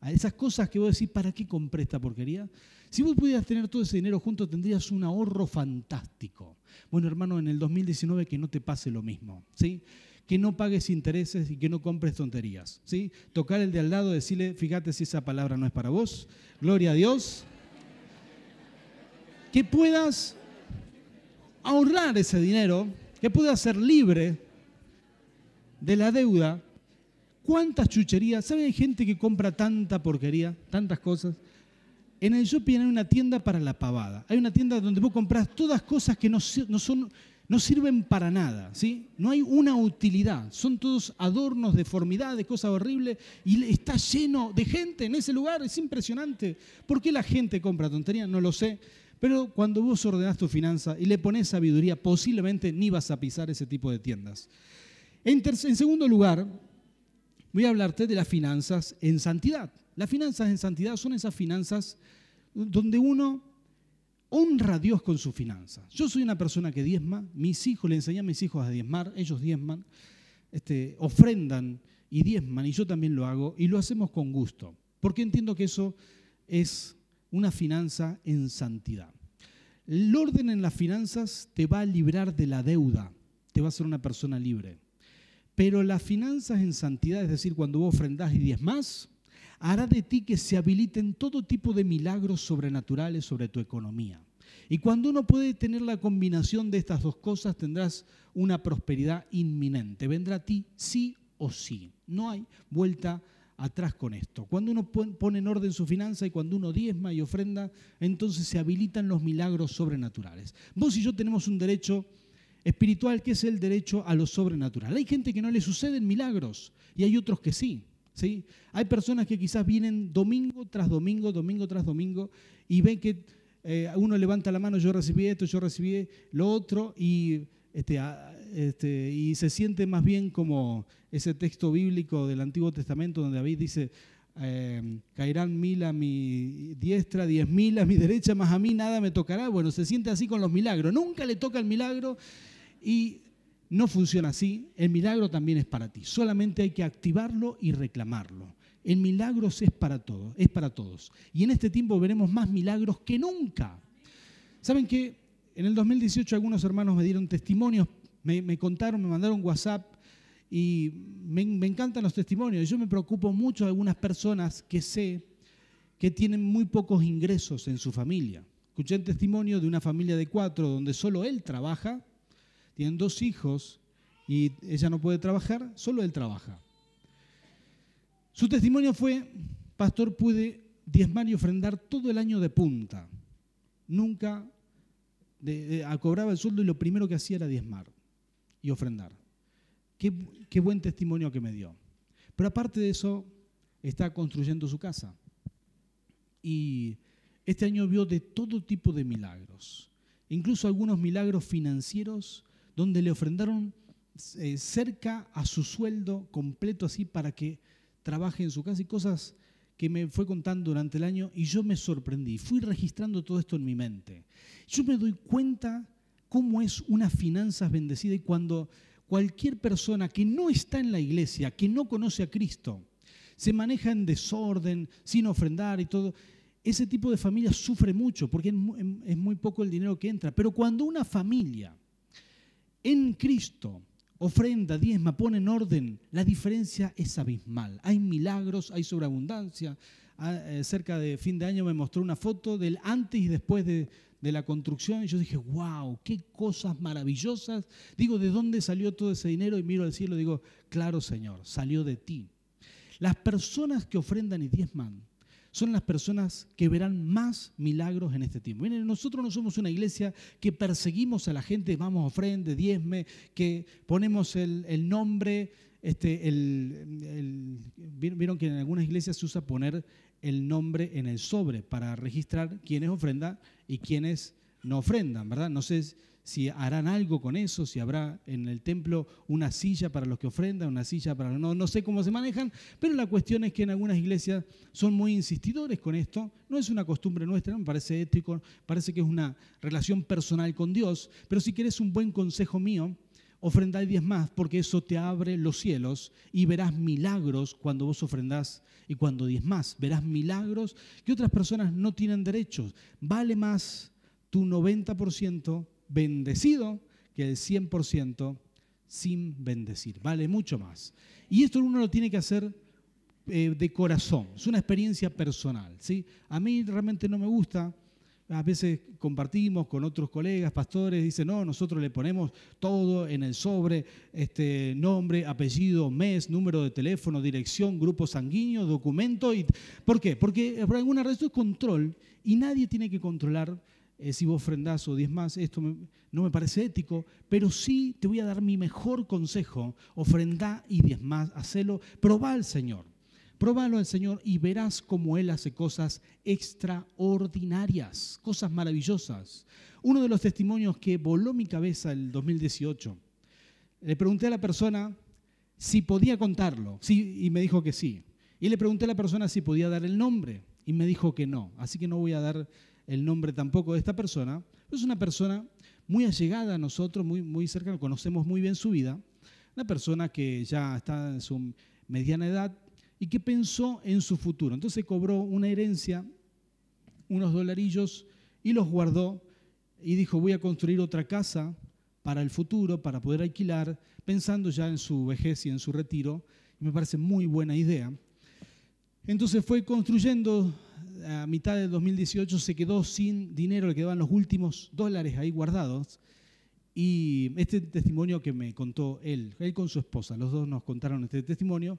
Speaker 1: a esas cosas que vos decís, ¿para qué compré esta porquería? Si vos pudieras tener todo ese dinero junto, tendrías un ahorro fantástico. Bueno, hermano, en el 2019 que no te pase lo mismo, ¿sí? Que no pagues intereses y que no compres tonterías, ¿sí? Tocar el de al lado, decirle, fíjate si esa palabra no es para vos, gloria a Dios. Que puedas ahorrar ese dinero, que puedas ser libre de la deuda. ¿Cuántas chucherías? ¿Saben gente que compra tanta porquería, tantas cosas? En el shopping hay una tienda para la pavada. Hay una tienda donde vos compras todas cosas que no, son, no sirven para nada. ¿sí? No hay una utilidad. Son todos adornos, deformidades, cosas horribles. Y está lleno de gente en ese lugar. Es impresionante. ¿Por qué la gente compra tonterías? No lo sé. Pero cuando vos ordenás tu finanza y le pones sabiduría, posiblemente ni vas a pisar ese tipo de tiendas. En, segundo lugar, voy a hablarte de las finanzas en santidad. Las finanzas en santidad son esas finanzas donde uno honra a Dios con sus finanzas. Yo soy una persona que diezma, mis hijos, le enseñé a mis hijos a diezmar, ellos diezman, este, ofrendan y diezman, y yo también lo hago, y lo hacemos con gusto, porque entiendo que eso es una finanza en santidad. El orden en las finanzas te va a librar de la deuda, te va a hacer una persona libre. Pero las finanzas en santidad, es decir, cuando vos ofrendás y diezmás, hará de ti que se habiliten todo tipo de milagros sobrenaturales sobre tu economía. Y cuando uno puede tener la combinación de estas dos cosas, tendrás una prosperidad inminente. Vendrá a ti sí o sí. No hay vuelta atrás con esto. Cuando uno pone en orden su finanza y cuando uno diezma y ofrenda, entonces se habilitan los milagros sobrenaturales. Vos y yo tenemos un derecho espiritual que es el derecho a lo sobrenatural. Hay gente que no le suceden milagros y hay otros que sí. Hay personas que quizás vienen domingo tras domingo, domingo tras domingo, y ven que eh, uno levanta la mano, yo recibí esto, yo recibí lo otro, y, este, este, y se siente más bien como ese texto bíblico del Antiguo Testamento donde David dice, eh, caerán mil a mi diestra, diez mil a mi derecha, más a mí nada me tocará. Bueno, se siente así con los milagros. Nunca le toca el milagro y no funciona así, el milagro también es para ti. Solamente hay que activarlo y reclamarlo. El milagro es para todos, es para todos. Y en este tiempo veremos más milagros que nunca. ¿Saben qué? En el 2018 algunos hermanos me dieron testimonios, me, contaron, me mandaron WhatsApp y me, encantan los testimonios. Yo me preocupo mucho de algunas personas que sé que tienen muy pocos ingresos en su familia. Escuché el testimonio de una familia de cuatro donde solo él trabaja tienen dos hijos y ella no puede trabajar, solo él trabaja. Su testimonio fue, pastor, pude diezmar y ofrendar todo el año de punta. Nunca cobraba el sueldo y lo primero que hacía era diezmar y ofrendar. Qué, qué buen testimonio que me dio. Pero aparte de eso, está construyendo su casa. Y este año vio de todo tipo de milagros, incluso algunos milagros financieros donde le ofrendaron eh, cerca a su sueldo completo así para que trabaje en su casa y cosas que me fue contando durante el año y yo me sorprendí. Fui registrando todo esto en mi mente. Yo me doy cuenta cómo es una finanzas bendecida y cuando cualquier persona que no está en la iglesia, que no conoce a Cristo, se maneja en desorden, sin ofrendar y todo, ese tipo de familia sufre mucho porque es muy poco el dinero que entra. Pero cuando una familia en Cristo, ofrenda, diezma, pone en orden, la diferencia es abismal. Hay milagros, hay sobreabundancia. Ah, eh, cerca de fin de año me mostró una foto del antes y después de, de la construcción y yo dije, wow, qué cosas maravillosas. Digo, ¿de dónde salió todo ese dinero? Y miro al cielo y digo, claro Señor, salió de ti. Las personas que ofrendan y diezman son las personas que verán más milagros en este tiempo. Miren, nosotros no somos una iglesia que perseguimos a la gente, vamos a ofrende, diezme, que ponemos el, nombre, este, el, vieron que en algunas iglesias se usa poner el nombre en el sobre para registrar quiénes ofrendan y quiénes no ofrendan, ¿verdad? No sé si harán algo con eso, si habrá en el templo una silla para los que ofrendan, una silla para los no, no sé cómo se manejan, pero la cuestión es que en algunas iglesias son muy insistidores con esto. No es una costumbre nuestra, me parece ético, parece que es una relación personal con Dios, pero si quieres un buen consejo mío, ofrendá diez más, porque eso te abre los cielos y verás milagros cuando vos ofrendás y cuando diez más. Verás milagros que otras personas no tienen derechos. Vale más tu 90% bendecido que el 100% sin bendecir. Vale mucho más. Y esto uno lo tiene que hacer eh, de corazón. Es una experiencia personal. ¿sí? A mí realmente no me gusta a veces compartimos con otros colegas, pastores, dicen, no, nosotros le ponemos todo en el sobre, este, nombre, apellido, mes, número de teléfono, dirección, grupo sanguíneo, documento. Y, ¿Por qué? Porque por alguna razón es control y nadie tiene que controlar eh, si vos ofrendás o diez más. Esto no me parece ético, pero sí te voy a dar mi mejor consejo. Ofrendá y diez más, hacelo, probá al Señor. Probalo al Señor y verás cómo Él hace cosas extraordinarias, cosas maravillosas. Uno de los testimonios que voló mi cabeza el 2018, le pregunté a la persona si podía contarlo, sí, y me dijo que sí. Y le pregunté a la persona si podía dar el nombre, y me dijo que no. Así que no voy a dar el nombre tampoco de esta persona. Es una persona muy allegada a nosotros, muy, muy cercana, conocemos muy bien su vida. Una persona que ya está en su mediana edad, y que pensó en su futuro. Entonces cobró una herencia, unos dolarillos, y los guardó y dijo, voy a construir otra casa para el futuro, para poder alquilar, pensando ya en su vejez y en su retiro. Y me parece muy buena idea. Entonces fue construyendo, a mitad del 2018 se quedó sin dinero, le quedaban los últimos dólares ahí guardados. Y este testimonio que me contó él, él con su esposa, los dos nos contaron este testimonio,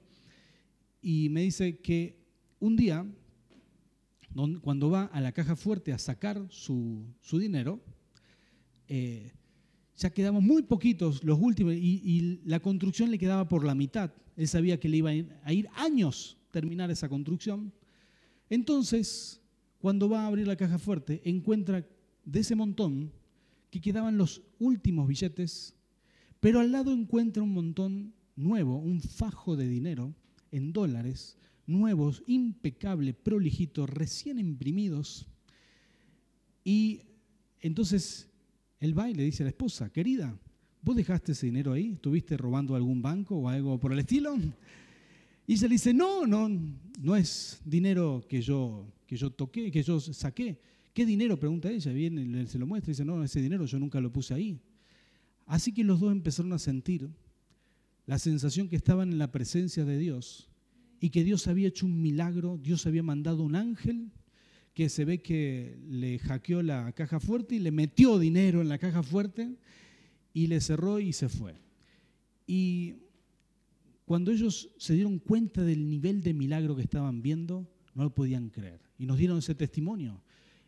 Speaker 1: y me dice que un día, cuando va a la caja fuerte a sacar su, dinero, eh, ya quedamos muy poquitos los últimos y, la construcción le quedaba por la mitad. Él sabía que le iba a ir años terminar esa construcción. Entonces, cuando va a abrir la caja fuerte, encuentra de ese montón que quedaban los últimos billetes, pero al lado encuentra un montón nuevo, un fajo de dinero en dólares, nuevos, impecable, prolijitos, recién imprimidos. Y entonces él va y le dice a la esposa, querida, ¿vos dejaste ese dinero ahí? ¿Estuviste robando algún banco o algo por el estilo? Y ella le dice, no, no, no es dinero que yo, que yo toqué, que yo saqué. ¿Qué dinero? Pregunta ella, viene, se lo muestra y dice, no, ese dinero yo nunca lo puse ahí. Así que los dos empezaron a sentir la sensación que estaban en la presencia de Dios y que Dios había hecho un milagro, Dios había mandado un ángel que se ve que le hackeó la caja fuerte y le metió dinero en la caja fuerte y le cerró y se fue. Y cuando ellos se dieron cuenta del nivel de milagro que estaban viendo, no lo podían creer. Y nos dieron ese testimonio.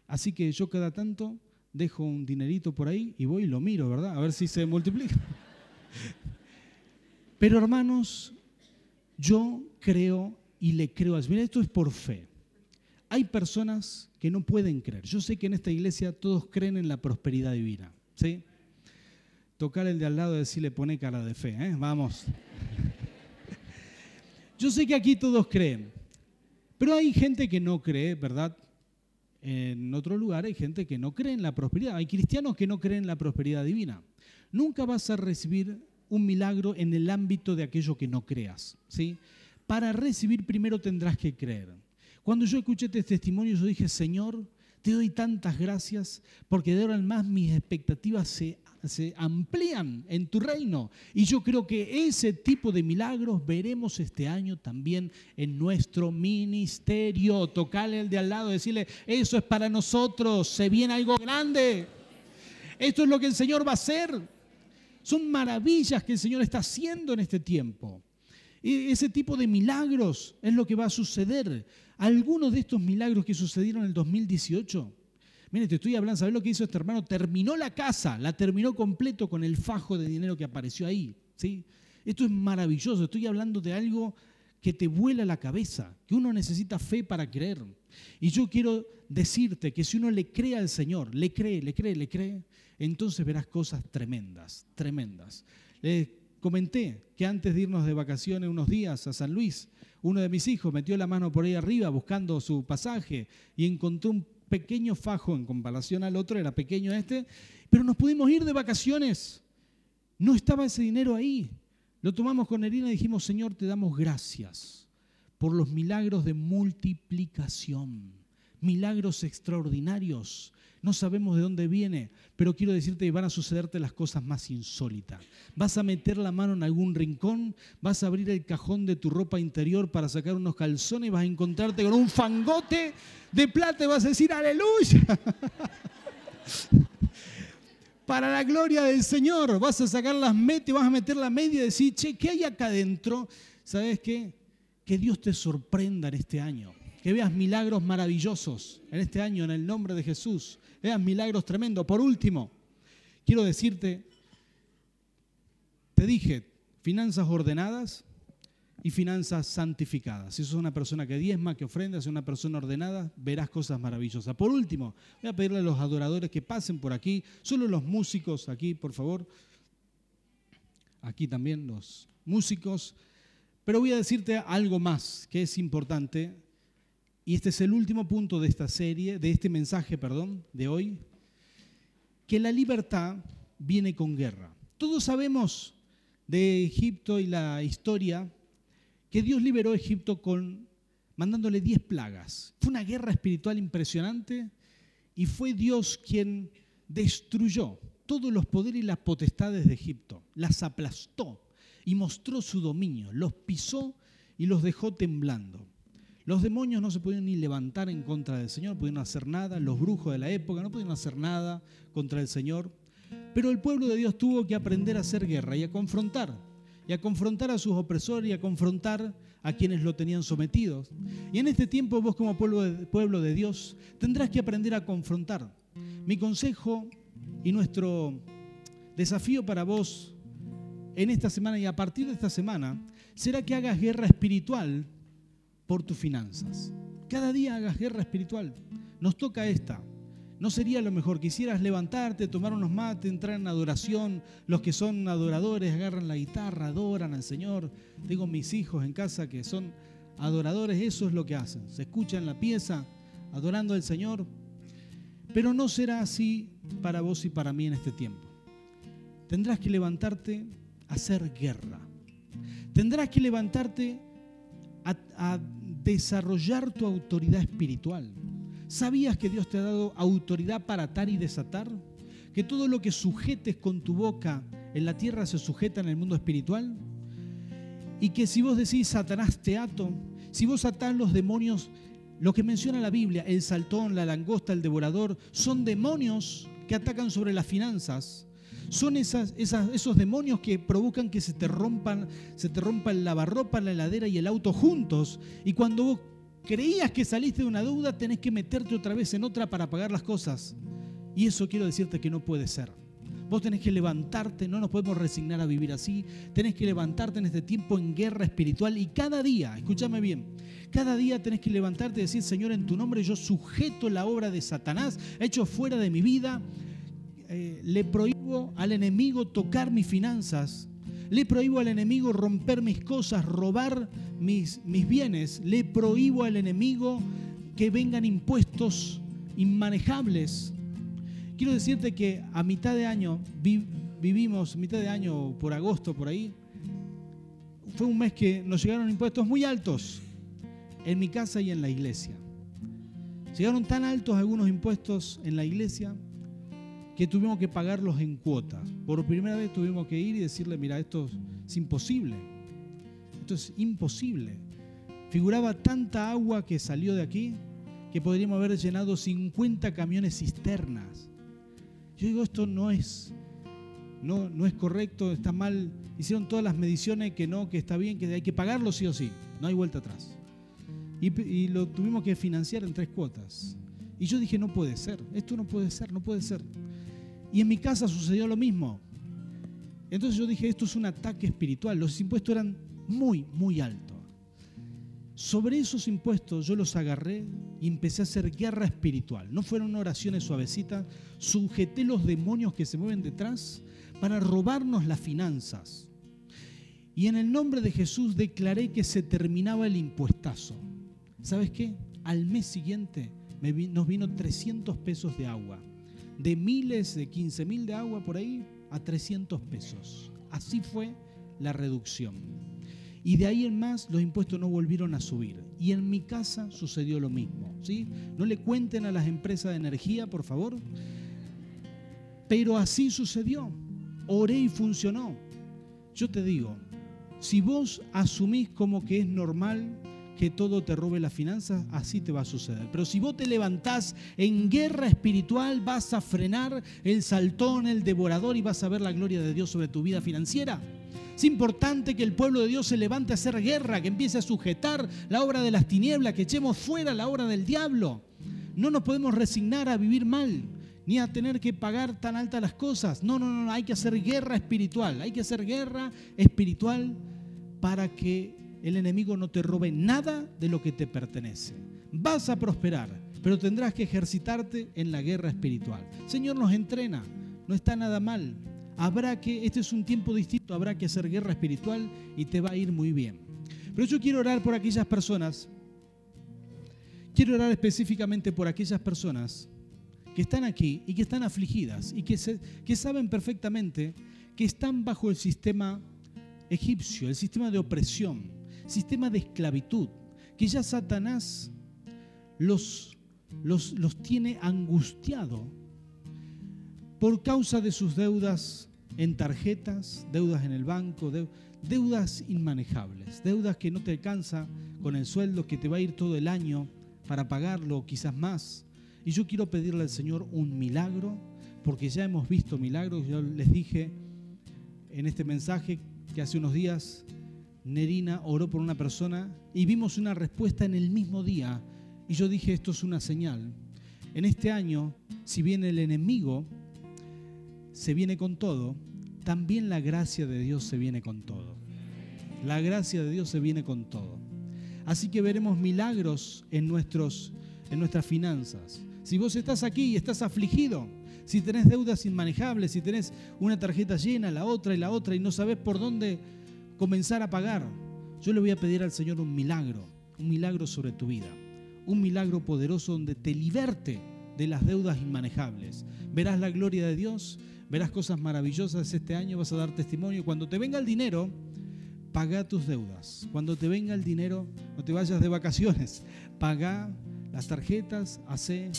Speaker 1: Así que yo cada tanto dejo un dinerito por ahí y voy y lo miro, ¿verdad? A ver si se multiplica. Pero hermanos, yo creo y le creo a Dios. Mira, esto es por fe. Hay personas que no pueden creer. Yo sé que en esta iglesia todos creen en la prosperidad divina. ¿sí? Tocar el de al lado y decirle pone cara de fe. ¿eh? Vamos. Yo sé que aquí todos creen. Pero hay gente que no cree, ¿verdad? En otro lugar hay gente que no cree en la prosperidad. Hay cristianos que no creen en la prosperidad divina. Nunca vas a recibir un milagro en el ámbito de aquello que no creas. ¿sí? Para recibir primero tendrás que creer. Cuando yo escuché este testimonio, yo dije, Señor, te doy tantas gracias porque de ahora en más mis expectativas se, se, amplían en tu reino. Y yo creo que ese tipo de milagros veremos este año también en nuestro ministerio. Tocarle el de al lado, decirle, eso es para nosotros, se viene algo grande. Esto es lo que el Señor va a hacer. Son maravillas que el Señor está haciendo en este tiempo. Y ese tipo de milagros es lo que va a suceder. Algunos de estos milagros que sucedieron en el 2018, mire, te estoy hablando, ¿sabes lo que hizo este hermano? Terminó la casa, la terminó completo con el fajo de dinero que apareció ahí. ¿sí? Esto es maravilloso, estoy hablando de algo que te vuela la cabeza, que uno necesita fe para creer. Y yo quiero decirte que si uno le cree al Señor, le cree, le cree, le cree, entonces verás cosas tremendas, tremendas. Les comenté que antes de irnos de vacaciones unos días a San Luis, uno de mis hijos metió la mano por ahí arriba buscando su pasaje y encontró un pequeño fajo en comparación al otro, era pequeño este, pero nos pudimos ir de vacaciones. no estaba ese dinero ahí. Lo tomamos con Erina y dijimos, Señor, te damos gracias por los milagros de multiplicación, milagros extraordinarios. No sabemos de dónde viene, pero quiero decirte que van a sucederte las cosas más insólitas. Vas a meter la mano en algún rincón, vas a abrir el cajón de tu ropa interior para sacar unos calzones y vas a encontrarte con un fangote de plata y vas a decir, aleluya. para la gloria del Señor. Vas a sacar las metas, vas a meter la media y decir, che, ¿qué hay acá adentro? ¿Sabes qué? Que Dios te sorprenda en este año. Que veas milagros maravillosos en este año, en el nombre de Jesús. Veas milagros tremendos. Por último, quiero decirte, te dije, finanzas ordenadas y finanzas santificadas. Si sos una persona que diezma, que ofrenda, si una persona ordenada, verás cosas maravillosas. Por último, voy a pedirle a los adoradores que pasen por aquí, solo los músicos aquí, por favor. Aquí también los músicos. Pero voy a decirte algo más que es importante. Y este es el último punto de esta serie, de este mensaje, perdón, de hoy. Que la libertad viene con guerra. Todos sabemos de Egipto y la historia que Dios liberó Egipto con mandándole diez plagas. Fue una guerra espiritual impresionante y fue Dios quien destruyó todos los poderes y las potestades de Egipto, las aplastó y mostró su dominio, los pisó y los dejó temblando. Los demonios no se podían ni levantar en contra del Señor, no podían hacer nada, los brujos de la época no podían hacer nada contra el Señor, pero el pueblo de Dios tuvo que aprender a hacer guerra y a confrontar y a confrontar a sus opresores y a confrontar a quienes lo tenían sometidos. Y en este tiempo vos como pueblo de, pueblo de Dios tendrás que aprender a confrontar. Mi consejo y nuestro desafío para vos en esta semana y a partir de esta semana será que hagas guerra espiritual por tus finanzas. Cada día hagas guerra espiritual. Nos toca esta. ¿No sería lo mejor? Quisieras levantarte, tomar unos mates, entrar en adoración. Los que son adoradores agarran la guitarra, adoran al Señor. Tengo mis hijos en casa que son adoradores, eso es lo que hacen. Se escuchan la pieza adorando al Señor. Pero no será así para vos y para mí en este tiempo. Tendrás que levantarte a hacer guerra. Tendrás que levantarte a desarrollar tu autoridad espiritual. ¿Sabías que Dios te ha dado autoridad para atar y desatar? Que todo lo que sujetes con tu boca en la tierra se sujeta en el mundo espiritual. Y que si vos decís Satanás te ato, si vos atás los demonios, lo que menciona la Biblia, el saltón, la langosta, el devorador, son demonios que atacan sobre las finanzas. Son esos demonios que provocan que se te rompan, se te rompa el lavarropa, la heladera y el auto juntos. Y cuando vos creías que saliste de una deuda, tenés que meterte otra vez en otra para pagar las cosas. Y eso quiero decirte que no puede ser. Vos tenés que levantarte, no nos podemos resignar a vivir así. Tenés que levantarte en este tiempo en guerra espiritual y cada día, escúchame bien, cada día tenés que levantarte y decir, Señor, en tu nombre yo sujeto la obra de Satanás, hecho fuera de mi vida. Eh, le prohíbo al enemigo tocar mis finanzas le prohíbo al enemigo romper mis cosas, robar mis, mis bienes. Le prohíbo al enemigo que vengan impuestos inmanejables. Quiero decirte que a mitad de año vivimos, mitad de año por agosto, por ahí, fue un mes que nos llegaron impuestos muy altos en mi casa y en la iglesia. Llegaron tan altos algunos impuestos en la iglesia que tuvimos que pagarlos en cuotas. Por primera vez tuvimos que ir y decirle, mira, esto es imposible. Esto es imposible. Figuraba tanta agua que salió de aquí que podríamos haber llenado 50 camiones cisternas. Yo digo, esto no es, no, no es correcto, está mal. Hicieron todas las mediciones que no, que está bien, que hay que pagarlo sí o sí. No hay vuelta atrás. Y, y lo tuvimos que financiar en tres cuotas. Y yo dije, no puede ser, esto no puede ser, no puede ser. Y en mi casa sucedió lo mismo. Entonces yo dije, esto es un ataque espiritual. Los impuestos eran muy, muy altos. Sobre esos impuestos yo los agarré y empecé a hacer guerra espiritual. No fueron oraciones suavecitas, sujeté los demonios que se mueven detrás para robarnos las finanzas. Y en el nombre de Jesús declaré que se terminaba el impuestazo. ¿Sabes qué? Al mes siguiente nos vino 300 pesos de agua de miles, de 15 mil de agua por ahí, a 300 pesos. Así fue la reducción. Y de ahí en más los impuestos no volvieron a subir. Y en mi casa sucedió lo mismo. ¿sí? No le cuenten a las empresas de energía, por favor. Pero así sucedió. Oré y funcionó. Yo te digo, si vos asumís como que es normal que todo te robe las finanzas, así te va a suceder. Pero si vos te levantás en guerra espiritual, vas a frenar el saltón, el devorador y vas a ver la gloria de Dios sobre tu vida financiera. Es importante que el pueblo de Dios se levante a hacer guerra, que empiece a sujetar la obra de las tinieblas, que echemos fuera la obra del diablo. No nos podemos resignar a vivir mal, ni a tener que pagar tan altas las cosas. No, no, no, hay que hacer guerra espiritual, hay que hacer guerra espiritual para que el enemigo no te robe nada de lo que te pertenece. Vas a prosperar, pero tendrás que ejercitarte en la guerra espiritual. Señor nos entrena, no está nada mal habrá que, este es un tiempo distinto, habrá que hacer guerra espiritual y te va a ir muy bien. Pero yo quiero orar por aquellas personas, quiero orar específicamente por aquellas personas que están aquí y que están afligidas y que, que saben perfectamente que están bajo el sistema egipcio, el sistema de opresión, sistema de esclavitud, que ya Satanás los, los, los tiene angustiado por causa de sus deudas en tarjetas, deudas en el banco, deudas inmanejables, deudas que no te alcanza con el sueldo, que te va a ir todo el año para pagarlo, quizás más. Y yo quiero pedirle al Señor un milagro, porque ya hemos visto milagros. Yo les dije en este mensaje que hace unos días Nerina oró por una persona y vimos una respuesta en el mismo día. Y yo dije, esto es una señal. En este año, si viene el enemigo se viene con todo, también la gracia de Dios se viene con todo. La gracia de Dios se viene con todo. Así que veremos milagros en, nuestros, en nuestras finanzas. Si vos estás aquí y estás afligido, si tenés deudas inmanejables, si tenés una tarjeta llena, la otra y la otra, y no sabes por dónde comenzar a pagar, yo le voy a pedir al Señor un milagro, un milagro sobre tu vida, un milagro poderoso donde te liberte de las deudas inmanejables. Verás la gloria de Dios verás cosas maravillosas este año, vas a dar testimonio. Cuando te venga el dinero, paga tus deudas. Cuando te venga el dinero, no te vayas de vacaciones, paga las tarjetas, hace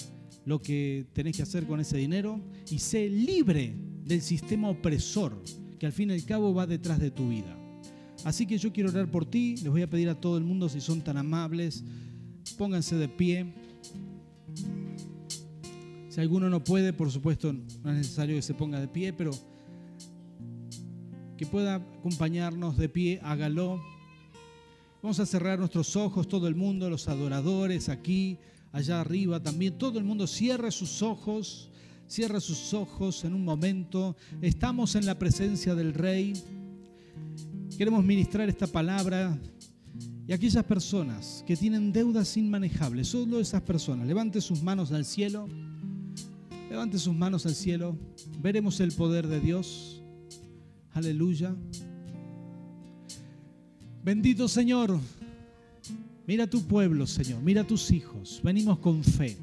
Speaker 1: lo que tenés que hacer con ese dinero y sé libre del sistema opresor que al fin y al cabo va detrás de tu vida. Así que yo quiero orar por ti, les voy a pedir a todo el mundo si son tan amables, pónganse de pie. Si alguno no puede, por supuesto, no es necesario que se ponga de pie, pero que pueda acompañarnos de pie, hágalo. Vamos a cerrar nuestros ojos, todo el mundo, los adoradores aquí, allá arriba también, todo el mundo cierre sus ojos, cierre sus ojos en un momento. Estamos en la presencia del Rey. Queremos ministrar esta palabra y aquellas personas que tienen deudas inmanejables, solo esas personas, levante sus manos al cielo. Levante sus manos al cielo. Veremos el poder de Dios. Aleluya. Bendito Señor. Mira tu pueblo, Señor. Mira tus hijos. Venimos con fe.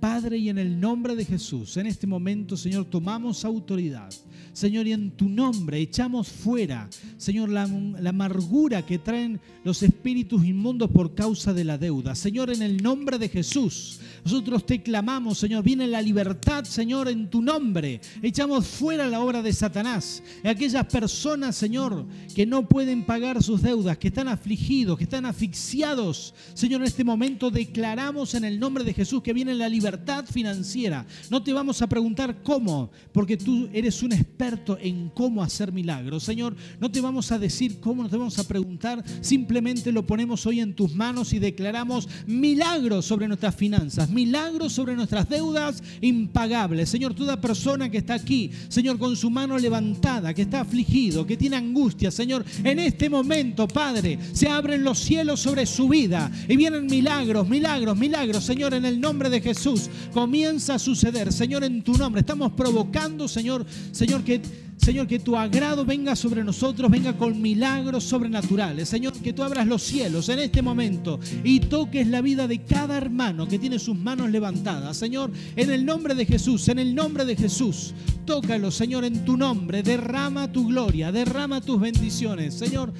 Speaker 1: Padre, y en el nombre de Jesús, en este momento, Señor, tomamos autoridad Señor, y en tu nombre echamos fuera, Señor, la, amargura que traen los espíritus inmundos por causa de la deuda. Señor, en el nombre de Jesús, nosotros te clamamos, Señor, viene la libertad, Señor, en tu nombre. Echamos fuera la obra de Satanás. Aquellas personas, Señor, que no pueden pagar sus deudas, que están afligidos, que están asfixiados. Señor, en este momento declaramos en el nombre de Jesús que viene la libertad financiera. No te vamos a preguntar cómo, porque tú eres un experto en cómo hacer milagros. Señor, no te vamos a decir cómo, no te vamos a preguntar, simplemente lo ponemos hoy en tus manos y declaramos milagros sobre nuestras finanzas, milagros sobre nuestras deudas impagables. Señor, toda persona que está aquí, Señor, con su mano levantada, que está afligido, que tiene angustia, Señor, en este momento, Padre, se abren los cielos sobre su vida y vienen milagros, milagros, milagros, Señor, en el nombre de Jesús. Comienza a suceder, Señor, en tu nombre. Estamos provocando, Señor, Señor, que Señor, que tu agrado venga sobre nosotros, venga con milagros sobrenaturales. Señor, que tú abras los cielos en este momento y toques la vida de cada hermano que tiene sus manos levantadas. Señor, en el nombre de Jesús, en el nombre de Jesús, tócalo, Señor, en tu nombre. Derrama tu gloria, derrama tus bendiciones. Señor,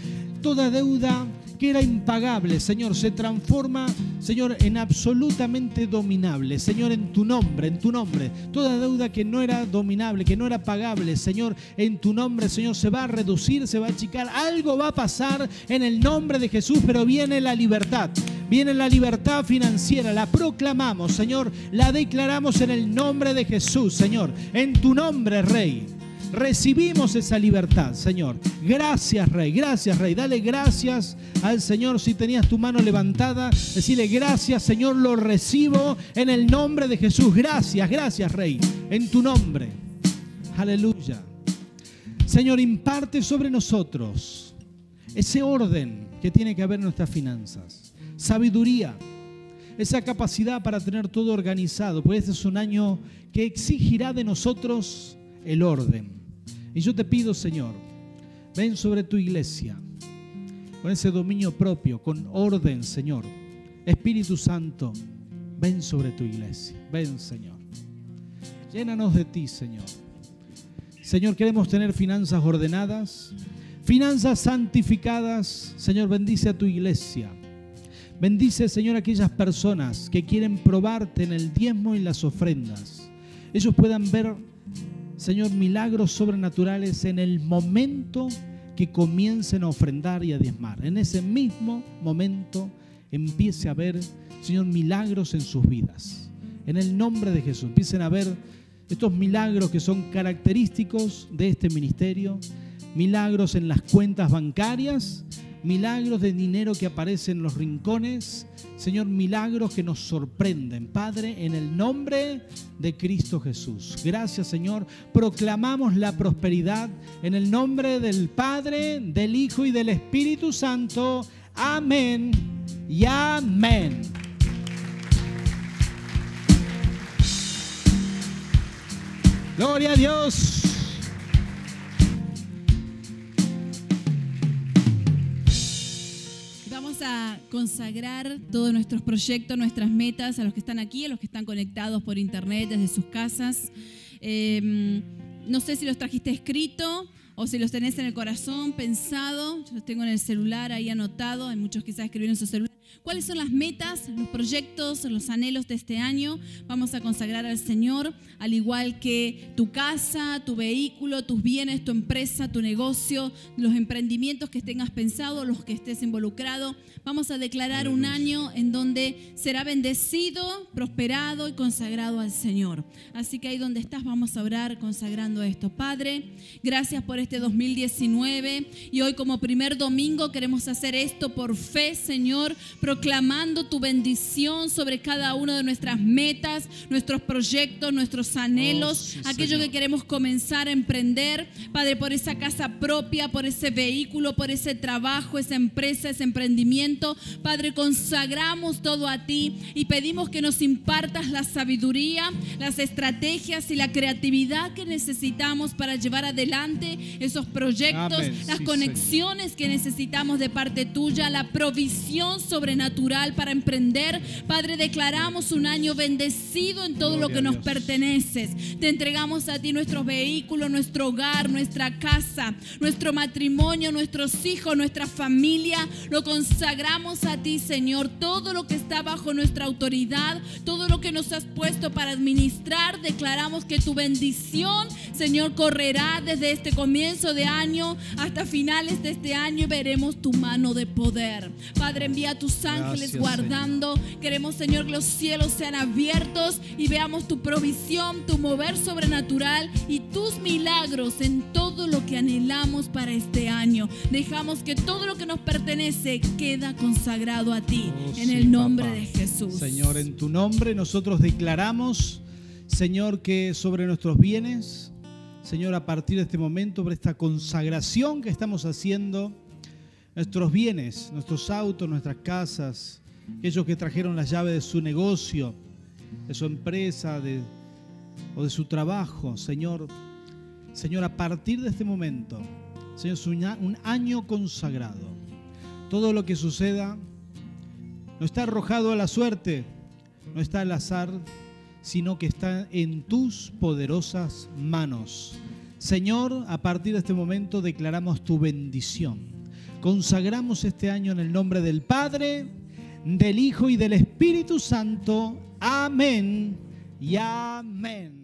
Speaker 1: toda deuda que era impagable, Señor, se transforma, Señor, en absolutamente dominable. Señor, en tu nombre, en tu nombre. Toda deuda que no era dominable, que no era pagable, Señor, en tu nombre, Señor, se va a reducir, se va a achicar. Algo va a pasar en el nombre de Jesús, pero viene la libertad. Viene la libertad financiera, la proclamamos, Señor, la declaramos en el nombre de Jesús, Señor, en tu nombre, Rey recibimos esa libertad, Señor. Gracias, Rey. Gracias, Rey. Dale gracias al Señor. Si tenías tu mano levantada, decirle gracias, Señor. Lo recibo en el nombre de Jesús. Gracias, gracias, Rey. En tu nombre. Aleluya. Señor, imparte sobre nosotros ese orden que tiene que haber en nuestras finanzas. Sabiduría. Esa capacidad para tener todo organizado. Pues este es un año que exigirá de nosotros el orden. Y yo te pido, Señor, ven sobre tu iglesia con ese dominio propio, con orden, Señor. Espíritu Santo, ven sobre tu iglesia. Ven, Señor. Llénanos de ti, Señor. Señor, queremos tener finanzas ordenadas, finanzas santificadas. Señor, bendice a tu iglesia. Bendice, Señor, a aquellas personas que quieren probarte en el diezmo y las ofrendas. Ellos puedan ver Señor, milagros sobrenaturales en el momento que comiencen a ofrendar y a diezmar. En ese mismo momento empiece a ver, Señor, milagros en sus vidas. En el nombre de Jesús, empiecen a ver estos milagros que son característicos de este ministerio, milagros en las cuentas bancarias, milagros de dinero que aparece en los rincones, Señor, milagros que nos sorprenden. Padre, en el nombre de Cristo Jesús. Gracias, Señor. Proclamamos la prosperidad en el nombre del Padre, del Hijo y del Espíritu Santo. Amén y amén. Gloria a Dios.
Speaker 2: A consagrar todos nuestros proyectos, nuestras metas a los que están aquí, a los que están conectados por internet desde sus casas. Em, no sé si los trajiste escrito o si los tenés en el corazón pensado. Yo los tengo en el celular ahí anotado. Hay muchos quizás escribieron en su celular. ¿Cuáles son las metas, los proyectos, los anhelos de este año? Vamos a consagrar al Señor, al igual que tu casa, tu vehículo, tus bienes, tu empresa, tu negocio, los emprendimientos que tengas pensado, los que estés involucrado. Vamos a declarar un año en donde será bendecido, prosperado y consagrado al Señor. Así que ahí donde estás vamos a orar consagrando esto. Padre, gracias por este 2019 y hoy como primer domingo queremos hacer esto por fe, Señor proclamando tu bendición sobre cada una de nuestras metas, nuestros proyectos, nuestros anhelos, oh, aquello que queremos comenzar a emprender, Padre, por esa casa propia, por ese vehículo, por ese trabajo, esa empresa, ese emprendimiento. Padre, consagramos todo a ti y pedimos que nos impartas la sabiduría, las estrategias y la creatividad que necesitamos para llevar adelante esos proyectos, las conexiones que necesitamos de parte tuya, la provisión sobre natural para emprender. Padre, declaramos un año bendecido en todo lo que nos perteneces. Te entregamos a ti nuestros vehículos, nuestro hogar, nuestra casa, nuestro matrimonio, nuestros hijos, nuestra familia. Lo consagramos a ti, Señor. Todo lo que está bajo nuestra autoridad, todo lo que nos has puesto para administrar, declaramos que tu bendición, Señor, correrá desde este comienzo de año hasta finales de este año y veremos tu mano de poder. Padre, envía tus ángeles guardando. Queremos, Señor, que los cielos sean abiertos y veamos tu provisión, tu mover sobrenatural y tus milagros en todo lo que anhelamos para este año. Dejamos que todo lo que nos pertenece queda consagrado a ti. Oh, en el nombre de Jesús.
Speaker 1: Señor, en tu nombre nosotros declaramos, Señor, que sobre nuestros bienes, Señor, a partir de este momento, por esta consagración que estamos haciendo, nuestros bienes, nuestros autos, nuestras casas, aquellos que trajeron las llaves de su negocio, de su empresa o de su trabajo, Señor. Señor, a partir de este momento, Señor, es un año consagrado. Todo lo que suceda no está arrojado a la suerte, no está al azar, sino que está en tus poderosas manos. Señor, a partir de este momento declaramos tu bendición. Consagramos este año en el nombre del Padre, del Hijo y del Espíritu Santo. Amén y amén.